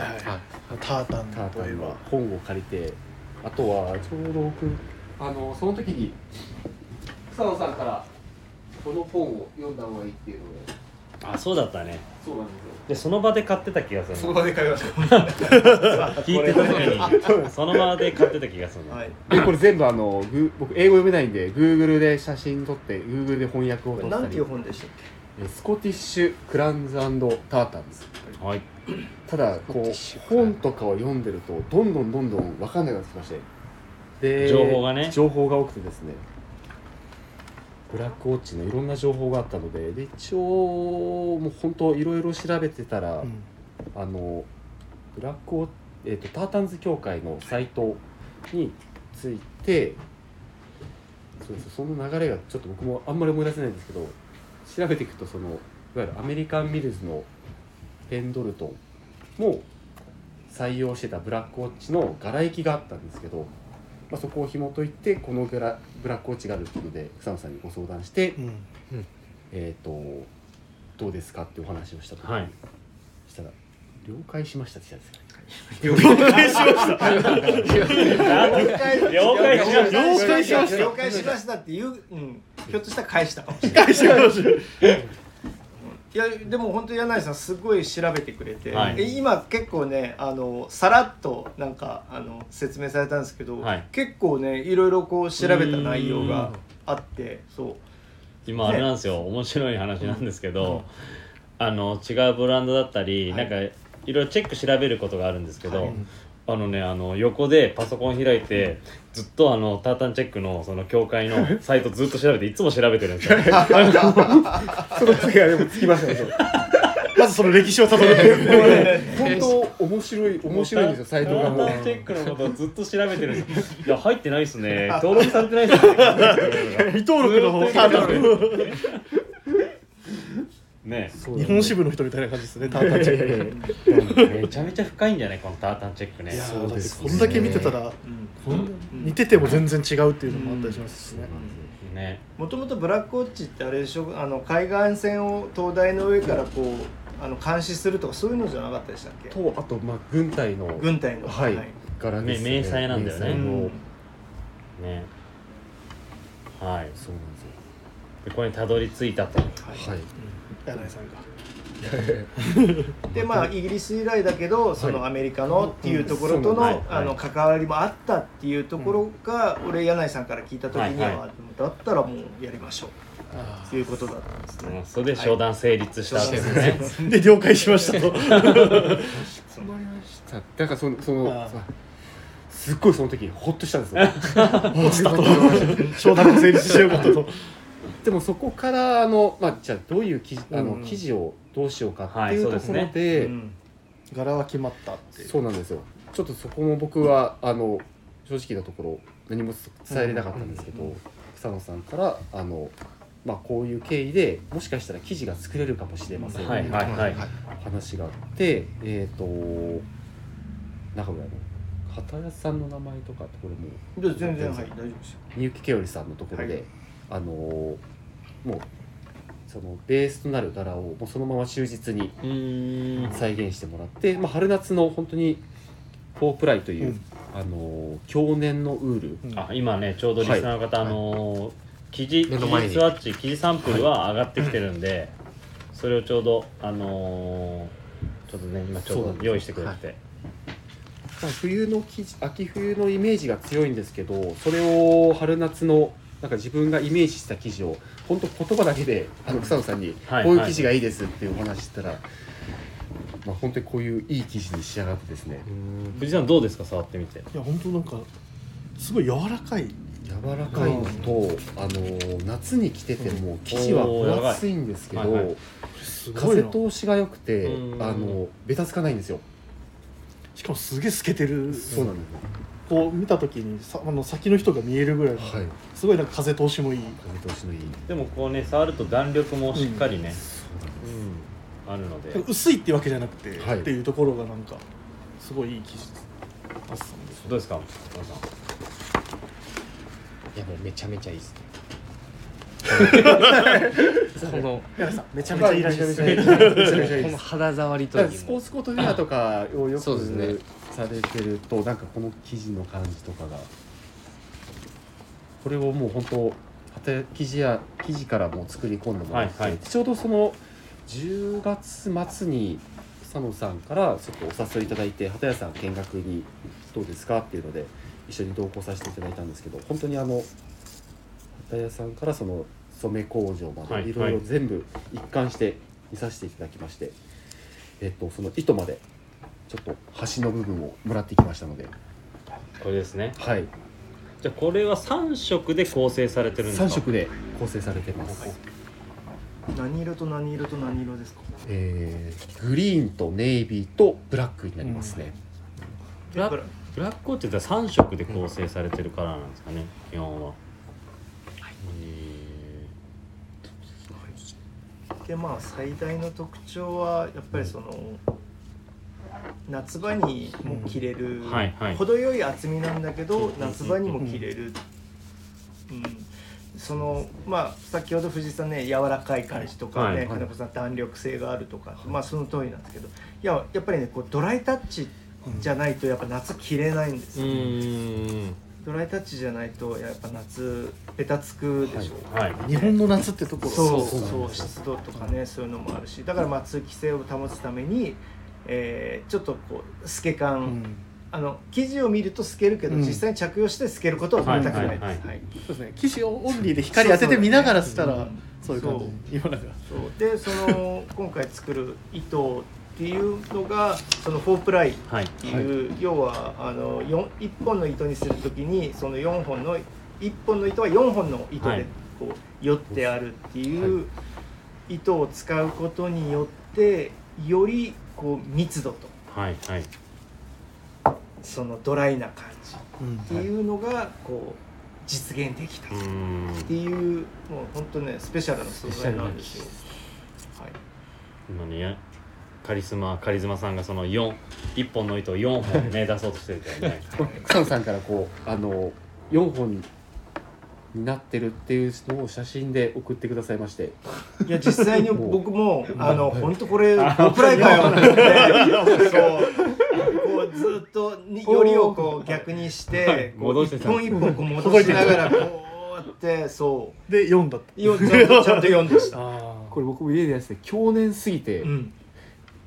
タータンタータンの本を借りてあとはちょうど僕あのその時に草野さんからこの本を読んだ方がいいっていうので。あそうだったね。そうなんですよ。でその場で買ってた気がするその場で買いました。聞いてた時に。その場で買ってた気がするの。はい。でこれ全部あのグ僕英語読めないんで Google で写真撮って Google で翻訳をこ取ったり。れなんていう本でしたっえスコティッシュ・クランズタータンですはい。ただこう本とかを読んでるとどんどんどんどん分かんなくなってきましてで情報がね。情報が多くてですね。ブラックウォッチのいろんな情報があったのでで一応もう本当いろいろ調べてたら、うん。あのブラックウォッえー、とタータンズ協会のサイトについてそうですその流れがちょっと僕もあんまり思い出せないんですけど調べていくとそのいわゆるアメリカンミルズのペンドルトンも採用してたブラックウォッチの柄行きがあったんですけど、まあ、そこを紐解いてこの柄ブラックウォッチがあるっていうので草野さんにご相談して、うん。えっ、とどうですかってお話をしたと。はい。したら了解しましたって言ったんですよ。ね了解しました。了解しました。了解しました。っていう、うん、ひょっとしたら返したかもしれない。返しましたいやでも本当柳井さんすごい調べてくれて、はい。え今結構ねあのさらっとなんかあの説明されたんですけど、はい。結構ねいろいろこう調べた内容があってそう。今あれなんですよ、面白い話なんですけど、あの違うブランドだったり、はい。なんかいろいろチェック調べることがあるんですけど、はいあのねあの横でパソコン開いてずっとあのタータンチェックのその協会の サイトずっと調べていつも調べてるんですよ。その次はでもつきましたねまずその歴史をたどる 本当面白い面白いんですよサイトがもう。タータンチェックのことをずっと調べてるんですいや入ってないっすね。登録されてないっすね。未登録の方タータンね。そう日本支部の人みたいな感じですね タータンチェック。めちゃめちゃ深いんじゃない？このタータンチェックね。いやーだってそうですこんだけ見てたらこん。な似てても全然違うっていうのもあったりしますしね。ねもともとブラックウォッチってあれでしょ？あの海岸線を灯台の上からこうあの監視するとかそういうのじゃなかったでしたっけ？とあとまあ軍隊の軍隊の。はい。柄ですね。め迷彩なんだよね。迷彩のうん。ね。はいそうなんですよ。でこれにたどり着いたと。はい柳井さんが でまあイギリス由来だけどそのはいアメリカのっていうところとの,、はい。あの関わりもあったっていうところが、俺柳井さんから聞いた時には、だったらもうやりましょう。あということだったんですね。うんそれで商談成立したんですね、ーで了解しましたと。さだからそのそのすっごいその時ホッとしたんですよ。落ちたと。承諾成立しようかとでもそこからあのまあじゃあどういう記事あのうん。記事をどうしようかってはいいうところでうん。柄は決まったっていう。そうなんですよ。ちょっとそこも僕はあの正直なところ何も伝えれなかったんですけど、うんうん草野さんからあの、まあ、こういう経緯でもしかしたら記事が作れるかもしれません、はいはいはい。話があってえっ、と中村の畑屋さんの名前とかこれもで全然はい大丈夫ですよ。みゆきけおりさんのところで、はいあのもうそのベースとなる柄をもうそのまま忠実にうーん。再現してもらって、まあ、春夏の本当にフォープライという、うん。あの去年のウール、うんあ今ねちょうどリスナーの方、あのー生地生目の前に。地スワッチ生地サンプルは上がってきてるんで、それをちょうどあのーちょっとね今ちょそうど用意してくれてて、まあ、冬の生地秋冬のイメージが強いんですけどそれを春夏のなんか自分がイメージした生地を本当言葉だけであの草野さんにはいこういう生地がいいですっていうお話したら、まあ、本当にこういういい生地に仕上がってですね。藤井さんどうですか？触ってみて。いや本当なんかすごい柔らかい。柔らかいのと、あの夏に着てても生地は分厚いんですけど、はいはい。風な。通しが良くてうん。あのベタつかないんですよ。しかもすげえ透けてる。そうなんですよこう見た時にさあの先の人が見えるぐらいの、はい。すごいなんか風通しもいい。風通しのいい。でもこうね触ると弾力もしっかりね、そうなんあるので。薄いってわけじゃなくて、はい。っていうところがなんかすごいいい生地ですあっさんですどうですか？松田さんいやもうめちゃめちゃいいですね。この柳さんめちゃめちゃいいらしいですめね。ちゃめちゃめちゃめちゃいいこです。の肌触りといスポーツコートウェアとかをよくそうですねされてるとなんかこの生地の感じとかが。これをもう本当旗生地や生地からもう作り込んでもらって、はいはい。ちょうどその10月末に佐野さんからちょっとお誘いいただいて畑屋さん見学にどうですかっていうので一緒に同行させていただいたんですけど本当にあの畑屋さんからその染め工場まはいでいろいろ全部一貫して見させていただきまして、えっとその糸までちょっと端の部分をもらってきましたので、これですね。はい、じゃあこれは3色で構成されてるんですか？3色で構成されてます、何色と何色と何色ですか？えーグリーンとネイビーとブラックになりますね、ブラックブラックコートって言ったら3色で構成されてるカラーなんですかね？基本は。でまあ最大の特徴はやっぱりその夏場にも着れる、ん。はいはい。程よい厚みなんだけど夏場にも着れる、うん。そのまあ先ほど藤井さんね柔らかい感じとかね、はい金子さん弾力性があるとか、まあその通りなんですけどいややっぱりねこうドライタッチじゃないとやっぱ夏着れないんですうよ、ーんドライタッチじゃないとやっぱ夏ベタつくでしょ、はい日本の夏ってところ。そう。そう湿度とかねそういうのもあるしだからまあ通気性を保つために、えーちょっとこう透け感、うん。あの生地を見ると透けるけど、うん。実際に着用して透けることは全くない。です。はいはいはい。はい。そうですね。生地をオンリーで光当てて見ながらしたらそうそういう感じ。そう。でその今回作る糸っていうのがそのフォープライ。っはい。ていう、要はあの4 1本の糸にするときにその4本の1本の糸は4本の糸はい。でこうよってあるっていう糸を使うことによってよりこう密度と。はいはい。そのドライな感じ。うんっていうのがこう実現できたうーん。っていうもう本当ねスペシャルな素材なんですよ。はい。今ねカリスマカリスマさんがその4一本の糸を4本ね 出そうとしてるからね。草野さんからこうあの4本になってるっていうのを写真で送ってくださいまして。いや実際に僕もあのはい。本当これポップライかよそうこうずっとによりをこう逆にして一本一本こう戻しながらこうやってそで読んだったうよちゃんとちゃんと読んでした。あこれ僕も家でやってて強年すぎてうん、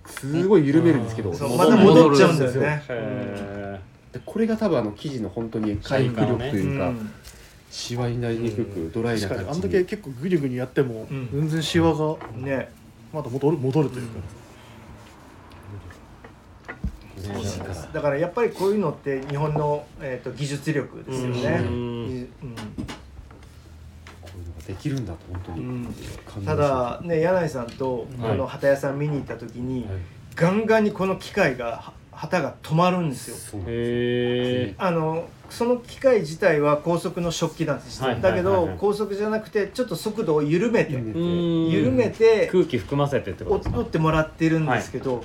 すごい緩めるんですけど、また戻っちゃうんだよね。これが多分あの生地の本当に回復力とういうか、んシワになりにくくドライな確かにあんだけ結構グニグニやってもうん。全然シワがねまた戻る戻るというか。ーね生地からだからやっぱりこういうのって日本の、えー、と技術力ですよね。うん。うん。こういうのができるんだと本当に。うん。感動しましたただね柳井さんとはいこの旗屋さん見に行った時に、はい。ガンガンにこの機械がは旗が止まるんですよ。そあのその機械自体は高速の食器なんです、はいはいだけど、はい。はい高速じゃなくてちょっと速度を緩めて緩めて。空気含ませてってことですか？折ってもらってるんですけど、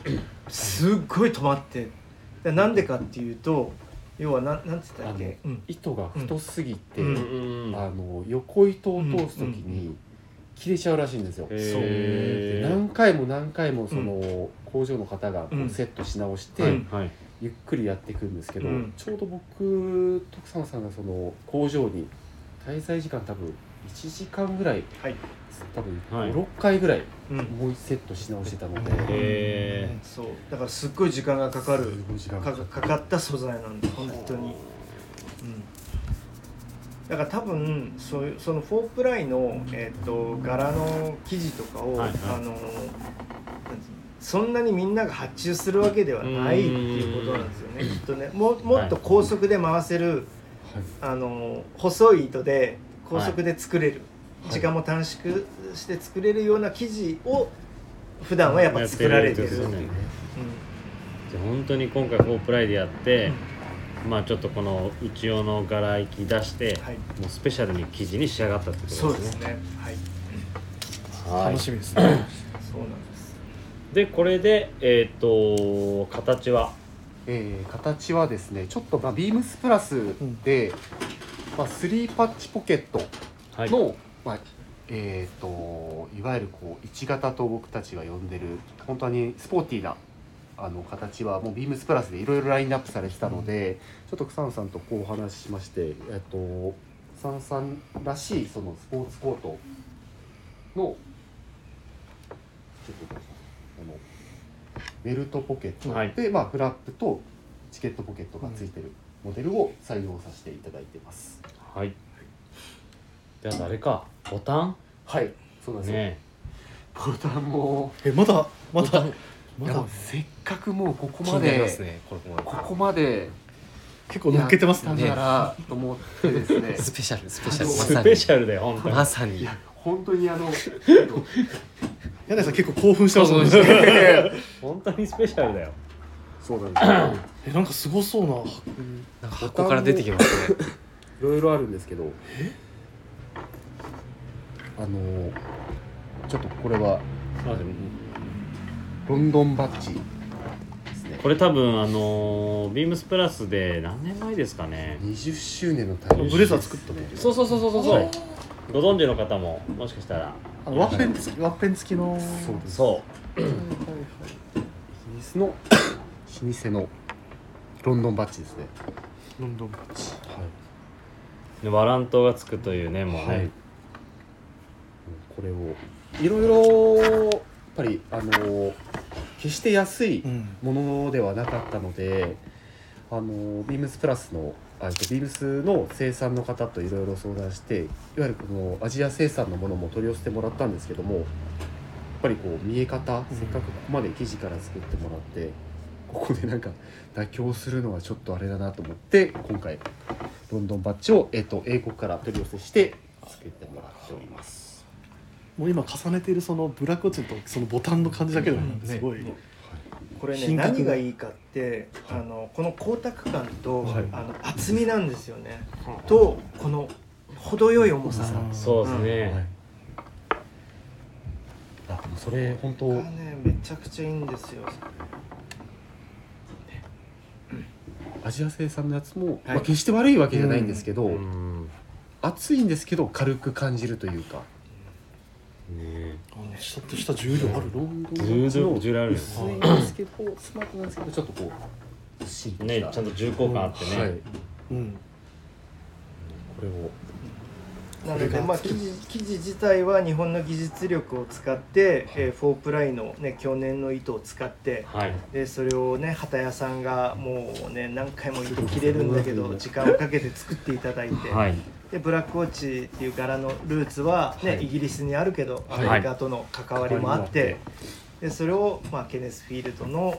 すっごい止まって。でなんでかっていうと要はなんなんて言ったっけ、うん。糸が太すぎて、うん。うんあの横糸を通す時に切れちゃうらしいんですよ、何回も何回もその工場の方がこうん。うセットし直して、ゆっくりやっていくんですけど、うん。ちょうど僕徳佐野さんがその工場に滞在時間多分1時間ぐらいはい、多分はい。56回ぐらいうん。もう一セットし直してたので、へそう。だからすっごい時間がかかる。かかかった素材なんで本当に、うん、だから多分そそのフォープライの、えー、と柄の生地とかを、はいはい。あのそんなにみんなが発注するわけではないっていうことなんですよねきっとね。ももっと高速で回せる、はい。あの細い糸で高速で作れる、はい。時間も短縮して作れるような生地を普段はやっぱ作られてる。てるね。うん。じゃあ本当に今回フォープライでやって、まあちょっとこの内用の柄行き出して、はい。もうスペシャルに生地に仕上がったってことですね。そうですね。はい。はい。楽しみですね。そうなんです。でこれでえっ、と形は？えー形はですねちょっとまあビームスプラスで、まあ、3パッチポケットはい。の、まあえー、といわゆるこう1型と僕たちが呼んでる本当にスポーティーなあの形はもうビームスプラスでいろいろラインナップされてたので、ちょっと草野さんとこうお話ししまして、えっと草野さんらしいそのスポーツコートのちょっとあのベルトポケット、はい。で、まあ、フラップとチケットポケットがついてるモデルを採用させていただいてます。はい。であとあれかボタン？はい、そうですよ。ねボタンもえまだまだまだせっかくもうここ気までねこここまで結構乗っけてますやね。ったからと思ってですね。スペシャルスペシャル。まスさにペシャルで本当に。まさに。いや本当にあの 柳井さん結構興奮してますね。本当にスペシャルだよ。そうなんですよ。えなんかすごそうななんか箱から出てきますね。いろいろあるんですけど。あのちょっとこれはあでもロンドンバッジ。ですね。これ多分あのービームスプラスで何年前ですかね。20周年の誕生日ブレザー作った時ですそうそうそうそうそうご存知の方ももしかしたら。あのワッペン付きワッペン付きの。そうです。そイギリスの老舗のロンドンバッジですね。ロンドンバッジ。うでワラントがつくというねもうね、はい、これをいろいろぱりあの決して安いうんものではなかったので、あのビームスプラスのあえっとビームスの生産の方といろいろ相談していわゆるこのアジア生産のものも取り寄せてもらったんですけどもやっぱりこう見え方、せっかくここまで生地から作ってもらってここでなんか妥協するのはちょっとあれだなと思って今回ロンドンバッジを、えっと、英国から取り寄せして作って。もう今重ねているそのブラックウォッチとそのボタンの感じだけでもすごい、これね何がいいかって、あのこの光沢感と、はい。あの厚みなんですよね、とこの程よい重ささ、うん。そうですね、はい。あそれ本当がねめちゃくちゃいいんですよ。アジア生産のやつも、まあ、決して悪いわけじゃないんですけど、うん。熱いんですけど軽く感じるというかねあのちょっとした重量あるロンドン重量？重量あるよ。薄いんですけどスマートなんですけどちょっとこうねちゃんと重厚感あってね、はい、うん。これをなので、まあ、生地生地自体は日本の技術力を使って、えー、フォープライの、ね、去年の糸を使ってはい。でそれをね旗屋さんがもうね何回も糸切れるんだけど時間をかけて作っていただいて、はい。でブラックウォッチっていう柄のルーツは、ねはい。イギリスにあるけどアはい。メリカとの関わりもあって、でそれを、まあ、ケネスフィールドの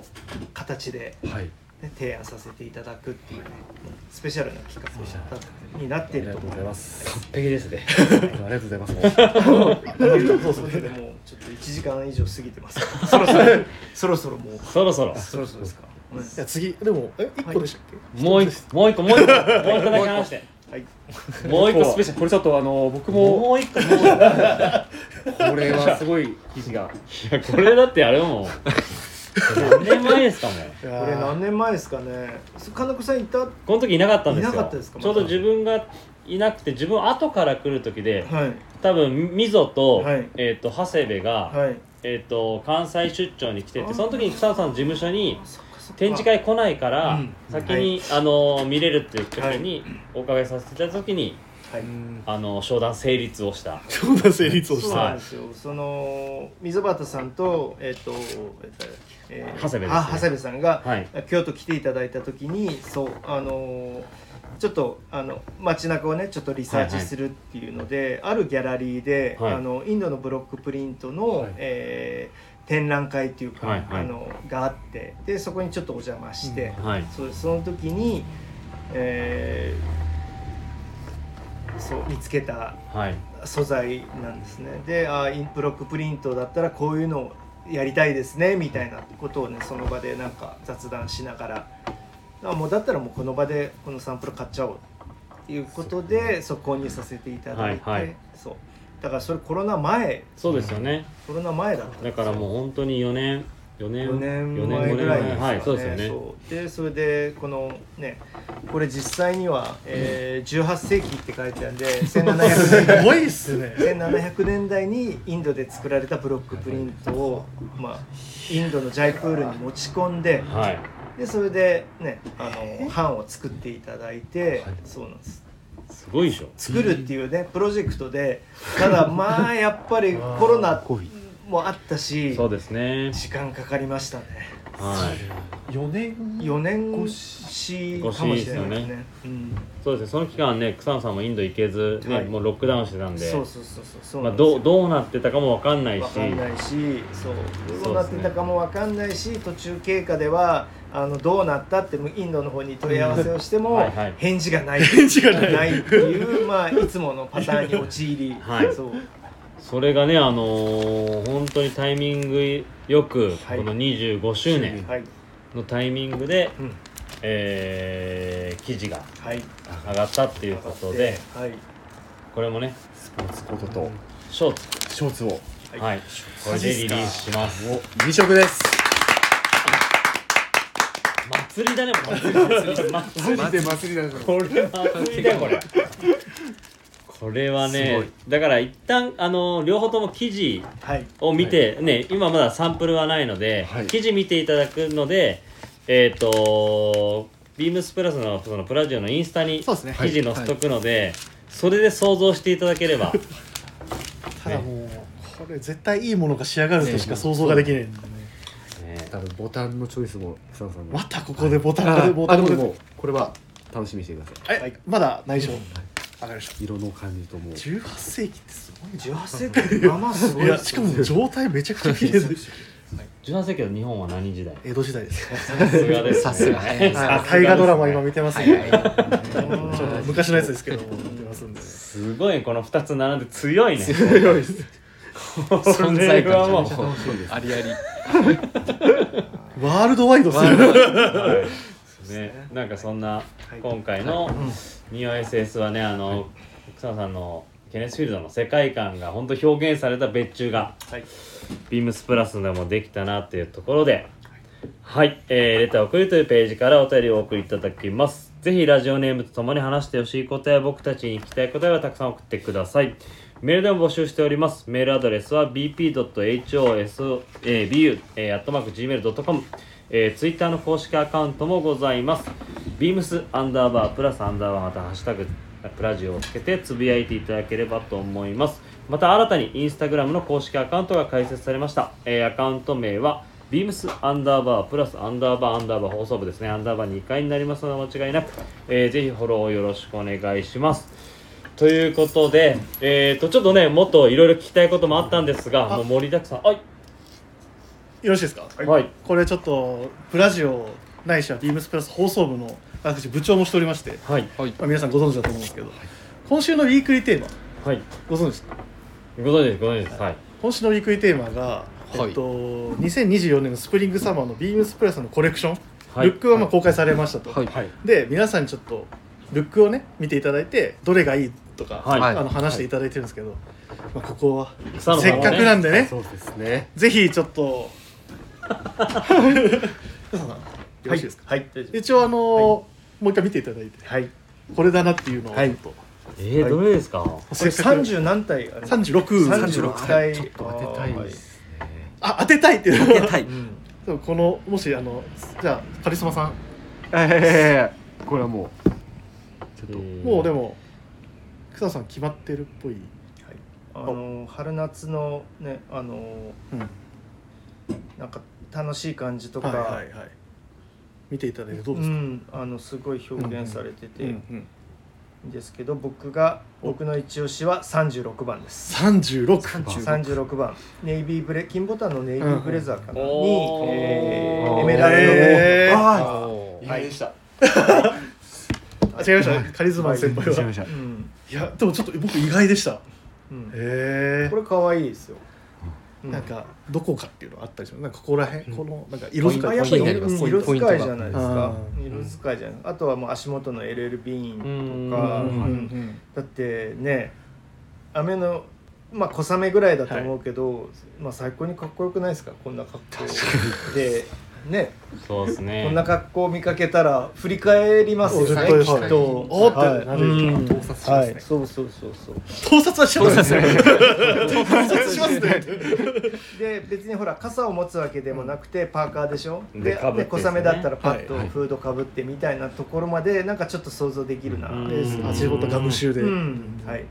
形で、はいね、提案させていただくっていうねスペシャルな企画になっていると思います。す完璧ですね。ありがとうございます。ということでもうちょっと1時間以上過ぎてます。そろそろ。そろそろもう。そろそろ。そろそろですか、うんいや次でもえ一個でしたっけ、もう一個もう一個もう一個もう一個だけ話して。はい。もう一個スペシャル。これちょっとあの僕ももう一個もう一個。い これはすごい記事が。やこれだってあれもう何年前ですかもう。ここれ何年前ですかね。金子さんいた？はこの時いなかったんですよ。いなかったですか？ちょうど自分がいなくて自分後から来る時でい。多分溝と,、はい。えー、と長谷部が、はい。えー、と関西出張に来ててその時に草野さんの事務所に展示会来ないから、うん。先に、あの見れるっていう時にお伺いさせていただいた時にはい。あの商談成立をした。そうな成立をしそうたなんですよ、その溝端さんとえっ、と、えっとえー長谷部ね。あ長谷部さんが、はい。京都来ていただいた時にそうあのーちょっとあの街中をねちょっとリサーチするっていうので、あるギャラリーで、はい。あのインドのブロックプリントの、はい。えー展覧会っていうか、はいはい。あのがあってでそこにちょっとお邪魔して、はい。そうその時に、えーそう見つけたはい。素材なんですね。であインブロックプリントだったらこういうのをやりたいですねみたいなことをねその場でなんか雑談しながら。だもうだったらもうこの場でこのサンプル買っちゃおうっていうことでそう購入させていただいて、はいはい。そう。だからそれコロナ前。そうですよね。コロナ前だっただからもう本当に4年4年4年4前ぐらいですかね。はいそうですよね。そう。でそれでこのねこれ実際には、えー、18世紀って書いてあるんで 1700年す代ごいっすね。1700年代にインドで作られたブロックプリントを、まあ、インドのジャイプールに持ち込んではい。でそれでねあの版を作っていただいて、そうなんです。すごいでしょ。作るっていうねプロジェクトでただまあやっぱりコロナもあったしそうですね。時間かかりましたね。はい。4年4年越しかもしれないですね。うん。そうですね。その期間ね草野さんもインド行けず、ねはい。もうロックダウンしてたんで。そうそうそうそう。そうまあ、どうどうなってたかも分かんないし。わかんないしそう。どうなってたかもわかんないし途中経過ではあのどうなったってインドの方に問い合わせをしても返事がない。返事がないっていうまあいつものパターンに陥り、はい。そうそれがねあのー本当にタイミングよく、はい。この25周年はい、のタイミングで、うん。えー記事がはい。上がったっていうことではい。これもねスポーツコートとショーツ。ショーツを。はい、これでリリースします。2色です。祭りだねもう祭りで祭りだね。これ祭りだよこれこれはねだから一旦あの両方とも記事はい。を見て、ね今まだサンプルはないので、はい。記事見ていただくのでえっ、とビームスプラスのそのプラジオのインスタにそうですね。記事載せとくので、それで想像していただければ。ただもうこれ絶対いいものが仕上がるとしか想像ができない。んでねね多分ボタンのチョイスも草野さんの。またここでボタンあでボタンでもこれは楽しみにしてください。はいまだ内緒わかりました。色の感じともう。18世紀ってすごい18世紀まあまあすごいいやしかも状態めちゃくちゃ綺麗です18世紀の日本は何時代？江戸時代です。さすがですね。さすが。大河ドラマ今見てますねはいちょっと昔のやつですけど見てますんで。すごい。この2つ並んで強いね。強いです。存在感もありあり。ワールドワイドするはいね、なんかそんな今回の「ニオ SS」はねあの、草野さんのケネスフィールドの世界観が本当表現された別注が、はい。ビームスプラスでもできたなっていうところで。はい、えーレターを送るというページからお便りをお送りいただきます。ぜひラジオネームとともに話してほしいことや僕たちに聞きたいことがたくさん送ってください。メールでも募集しております。メールアドレスは bp.hosobu.gmail.com えー、ツイッターの公式アカウントもございます。ビームスアンダーバープラスアンダーバーまたハッシュタグプラジオをつけてつぶやいていただければと思います。また新たにインスタグラムの公式アカウントが開設されました。えー、アカウント名はビームスアンダーバープラスアンダーバーアンダーバー放送部ですね。アンダーバー2回になりますので間違いなく、えー、ぜひフォローよろしくお願いします。ということで、えー、とちょっとねもっといろいろ聞きたいこともあったんですが、もう盛りだくさん。はい。よろしいですか？はい。これちょっとプラジオないしはビームスプラス放送部の私部長もしておりまして、はい。はい。まあ、皆さんご存知だと思うんですけど、今週のウィークリーテーマはい。ご存知ですか？ご存知です、ご存知です。はい。今週のウィークリーテーマが、えっと、2024年のスプリングサマーのビームスプラスのコレクション、はい。ルックがまあ公開されましたと、はい。はい。で皆さんにちょっとルックをね見ていただいてどれがいいとか、はい。あの話していただいてるんですけど、まあ、ここはせっかくなんでねそうですね。ぜひちょっとよろしいですか、はい。大丈夫一応あのーもう一回見ていただいてはい。これだなっていうのを。ちょっと、えー、どれですか、これ30何体ある36 36体ちょっと当てたいですね。あ当てたいっていう。のははい。うん。このもしあのじゃあカリスマさん。ええこれはもう。ちょっと。もうでも草野さん決まってるっぽい、あの春夏のねあのうん。なんか楽しい感じとか、はいはいはい。見ていただいてどううですか、んあのすごい表現されてていいうんうん。んですけど、僕が僕の一押しは36番です。36 36番。ネイビーブレ金ボタンのネイビーブレザーかな、うんに、えー。エメラルドの、へー。あおー。意外でした、あ違いました。カリスマ先輩は。違いましたーうん。いやでもちょっと僕意外でした。うん。へえこれ可愛いですよ。うん。なんかどこかっていうのあったりします？なんかここら辺、このなんか色使い色使いじゃないですか。う色使いじゃない。あとはもう足元の LL ビーンとか、だってね雨のまあ小雨ぐらいだと思うけど、まあ最高にかっこよくないですか？こんな格好。でね。そうですね。こんな格好を見かけたら振り返りますよねきっと。おーってはいなるうん盗撮しますねはい。そうそうそうそう盗撮はしますね。盗撮しますね。で別にほら傘を持つわけでもなくてパーカーでしょ？で小雨だったらパッとはい。フードかぶってみたいなところまでなんかちょっと想像できるな。足元ガムシューで、うん。はい。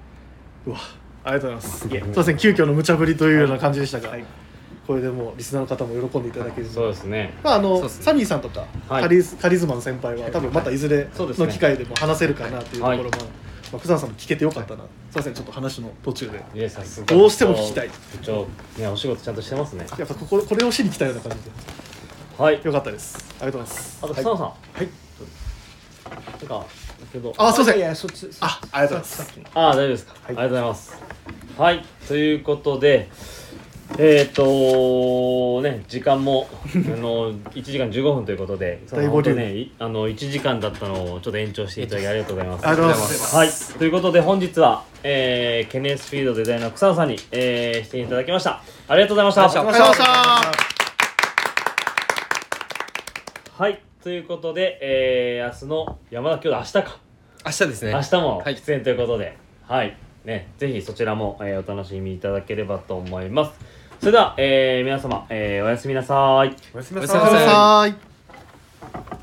うわありがとうございます。すいません急遽の無茶ぶりというような感じでしたが、はいこれでもうリスナーの方も喜んでいただけるそうですね。まああの、そうですね。サニーさんとか、はい。カリスカリズマの先輩は多分またいずれそうですね。の機会でも話せるかなというところも、はい。まあ、福山さんも聞けてよかったな、すいませんちょっと話の途中で。いやさすが。どうしても聞きたい。部長ねお仕事ちゃんとしてますね。やっぱこここれをしに来たような感じで。はい。よかったです。ありがとうございます。あと草野さんはい。なんかけど。あすいません。いやいやそっちあありがとうございます。ああ大丈夫ですか、ありがとうございます。はい。ということでえっ、ー、とね時間も あの1時間15分ということで大ボリューム。ねいあの1時間だったのをちょっと延長していただきありがとうございます。ありがとうございます。はい。ということで本日は、えー、ケネスフィードデザイナー草野さんに、えー、していただきました。ありがとうございました。ありがとうございました。はい。ということで、えー、明日の山田今日で明日か。明日ですね。明日もはい。出演ということで、はい、ね、ぜひそちらも、えー、お楽しみいただければと思います。それでは、えー、皆様、えー、おやすみなさい。おやすみなさい。